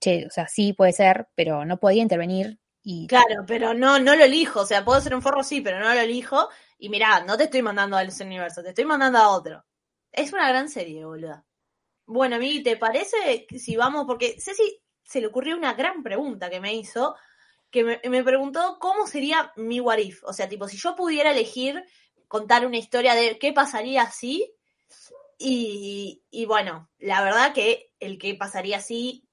che, o sea, sí puede ser, pero no podía intervenir y Claro, pero no, no lo elijo. O sea, puedo ser un forro, sí, pero no lo elijo. Y mirá, no te estoy mandando a ese universo, te estoy mandando a otro. Es una gran serie, boluda. Bueno, Migi, ¿te parece si vamos? Porque Ceci se le ocurrió una gran pregunta que me hizo, que me, me preguntó cómo sería mi what if. O sea, tipo, si yo pudiera elegir contar una historia de qué pasaría si, Y, y bueno, la verdad que el que pasaría así,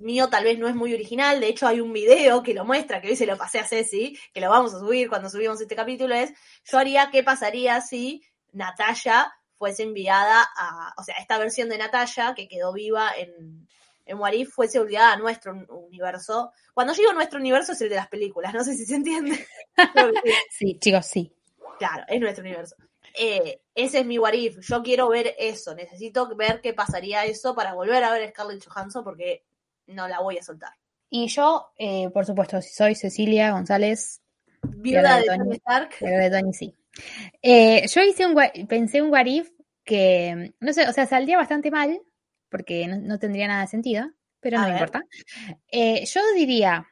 mío tal vez no es muy original, de hecho hay un video que lo muestra, que hoy se lo pasé a Ceci, que lo vamos a subir cuando subimos este capítulo, es yo haría qué pasaría si Natalia fuese enviada a, o sea, esta versión de Natalia que quedó viva en, en Warif fuese enviada a nuestro universo. Cuando digo nuestro universo es el de las películas, no sé si se entiende. Sí, chicos, sí. Claro, es nuestro universo. Eh, ese es mi what if. Yo quiero ver eso. Necesito ver qué pasaría eso para volver a ver a Scarlett Johansson porque no la voy a soltar. Y yo, eh, por supuesto, si soy Cecilia González, Viuda de de Tony. Stark. verdad, Tony, sí. Eh, yo hice un, pensé un what if que, no sé, o sea, saldría bastante mal, porque no, no tendría nada de sentido, pero A no ver. importa. Eh, yo diría,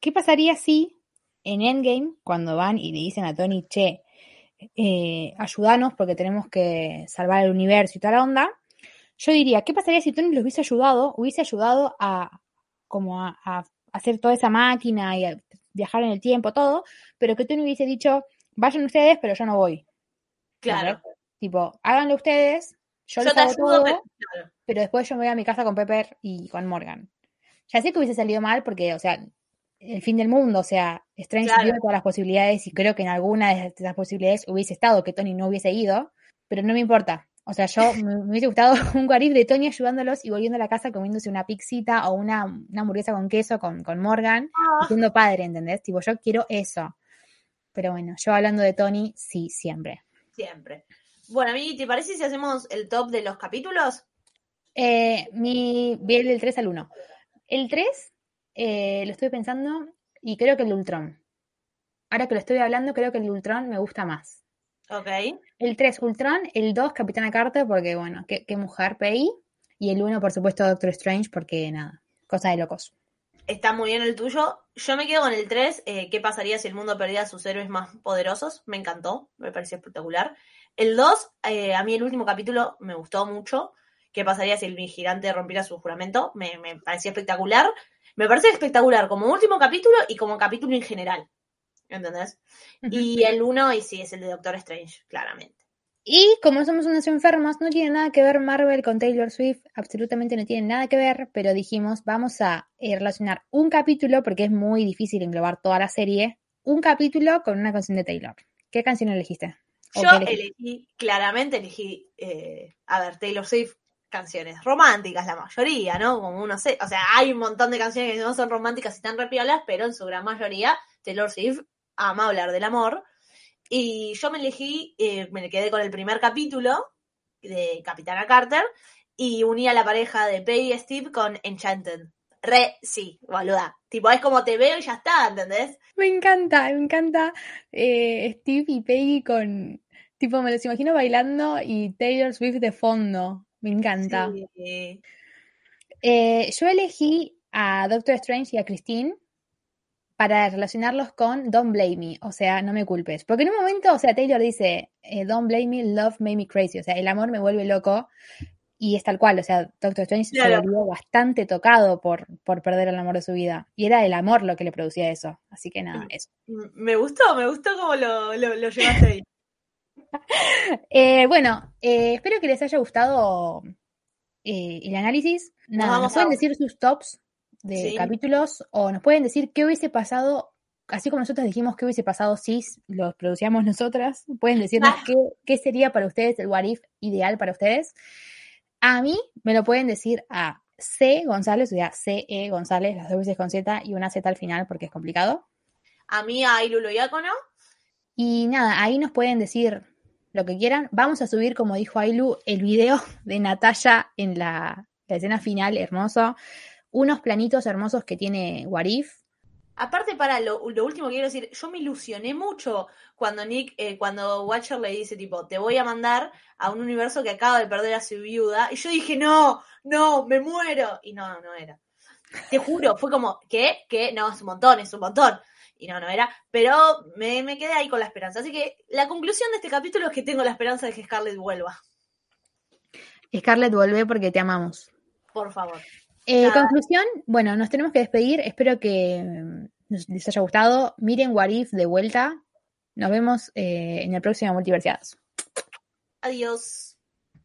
¿qué pasaría si en Endgame, cuando van y le dicen a Tony, che, eh, ayúdanos porque tenemos que salvar el universo y toda la onda? Yo diría, ¿qué pasaría si Tony los hubiese ayudado, hubiese ayudado a como a, a hacer toda esa máquina y a viajar en el tiempo, todo, pero que Tony hubiese dicho, vayan ustedes, pero yo no voy. Claro. Tipo, háganlo ustedes, yo, Yo les te hago ayudo, todo, pero- claro. pero después yo me voy a mi casa con Pepper y con Morgan. Ya sé que hubiese salido mal porque, o sea, el fin del mundo, o sea, Strange Claro. todas las posibilidades y creo que en alguna de esas posibilidades hubiese estado que Tony no hubiese ido, pero no me importa. O sea, yo me, me hubiese gustado un guarif de Tony ayudándolos y volviendo a la casa comiéndose una pixita o una, una hamburguesa con queso con, con Morgan, y siendo padre, ¿entendés? Tipo, yo quiero eso. Pero bueno, yo hablando de Tony, sí, siempre. siempre. Bueno, a mí, ¿te parece si hacemos el top de los capítulos? Eh, mi, vi el del 3 al 1. El 3 eh, lo estoy pensando y creo que el de Ultron. Ahora que lo estoy hablando, creo que el de Ultron me gusta más. Ok. El 3, Ultron. El 2, Capitana Carter, porque bueno, qué, qué mujer Peggy. Y el 1, por supuesto, Doctor Strange, porque nada, cosa de locos. Está muy bien el tuyo. Yo me quedo con el 3. eh, ¿Qué pasaría si el mundo perdiera a sus héroes más poderosos? Me encantó, me pareció espectacular. El 2, eh, a mí el último capítulo me gustó mucho. ¿Qué pasaría si el vigilante rompiera su juramento? Me, me pareció espectacular. Me parece espectacular como último capítulo y como capítulo en general. ¿Entendés? Y el 1, y sí, es el de Doctor Strange, claramente. Y como somos unos enfermos, no tiene nada que ver Marvel con Taylor Swift, absolutamente no tiene nada que ver, pero dijimos, vamos a eh, relacionar un capítulo, porque es muy difícil englobar toda la serie, un capítulo con una canción de Taylor. ¿Qué canción elegiste? ¿O Yo elegí, claramente elegí, eh, a ver, Taylor Swift, canciones románticas, la mayoría, ¿no? Como uno sé, o sea, hay un montón de canciones que no son románticas y están repiolas, pero en su gran mayoría, Taylor Swift ama hablar del amor. Y yo me elegí, eh, me quedé con el primer capítulo de Capitana Carter y uní a la pareja de Peggy y Steve con Enchanted. Re, sí, boluda. Tipo, es como te veo y ya está, ¿entendés? Me encanta, me encanta eh, Steve y Peggy con, tipo, me los imagino bailando y Taylor Swift de fondo. Me encanta. Sí. Eh, yo elegí a Doctor Strange y a Christine para relacionarlos con Don't Blame Me, o sea, no me culpes. Porque en un momento, o sea, Taylor dice, eh, Don't blame me, love made me crazy, o sea, el amor me vuelve loco. Y es tal cual, o sea, Doctor Strange Claro. se volvió bastante tocado por, por perder el amor de su vida. Y era el amor lo que le producía eso. Así que nada, eso. M- Me gustó, me gustó cómo lo, lo, lo llevaste ahí. Eh, bueno, eh, espero que les haya gustado el análisis. Nada, vamos nos pueden a- decir sus tops de Sí. capítulos o nos pueden decir qué hubiese pasado, así como nosotros dijimos qué hubiese pasado si los producíamos nosotras. Pueden decirnos Ah. qué, qué sería para ustedes el what if ideal para ustedes. A mí me lo pueden decir a C González, o sea, C-E González, las dos veces con Z y una Z al final porque es complicado. A mí, a Ilulo Iácono, Y nada, ahí nos pueden decir lo que quieran. Vamos a subir, como dijo Ailu, el video de Natalia en la, la escena final, hermoso. Unos planitos hermosos que tiene Warif. Aparte, para lo, lo último que quiero decir, yo me ilusioné mucho cuando Nick, eh, cuando Watcher le dice, tipo, te voy a mandar a un universo que acaba de perder a su viuda. Y yo dije, no, no, me muero. Y no, no era. Te juro, fue como, ¿qué? ¿Qué? No, es un montón, es un montón. Y no, no era. Pero me, me quedé ahí con la esperanza. Así que la conclusión de este capítulo es que tengo la esperanza de que Scarlett vuelva. Scarlett, vuelve porque te amamos. Por favor. Eh, conclusión, bueno, nos tenemos que despedir. Espero que mm, nos- les haya gustado. Miren Warif de vuelta. Nos vemos eh, en el próximo Multiversiados. Adiós.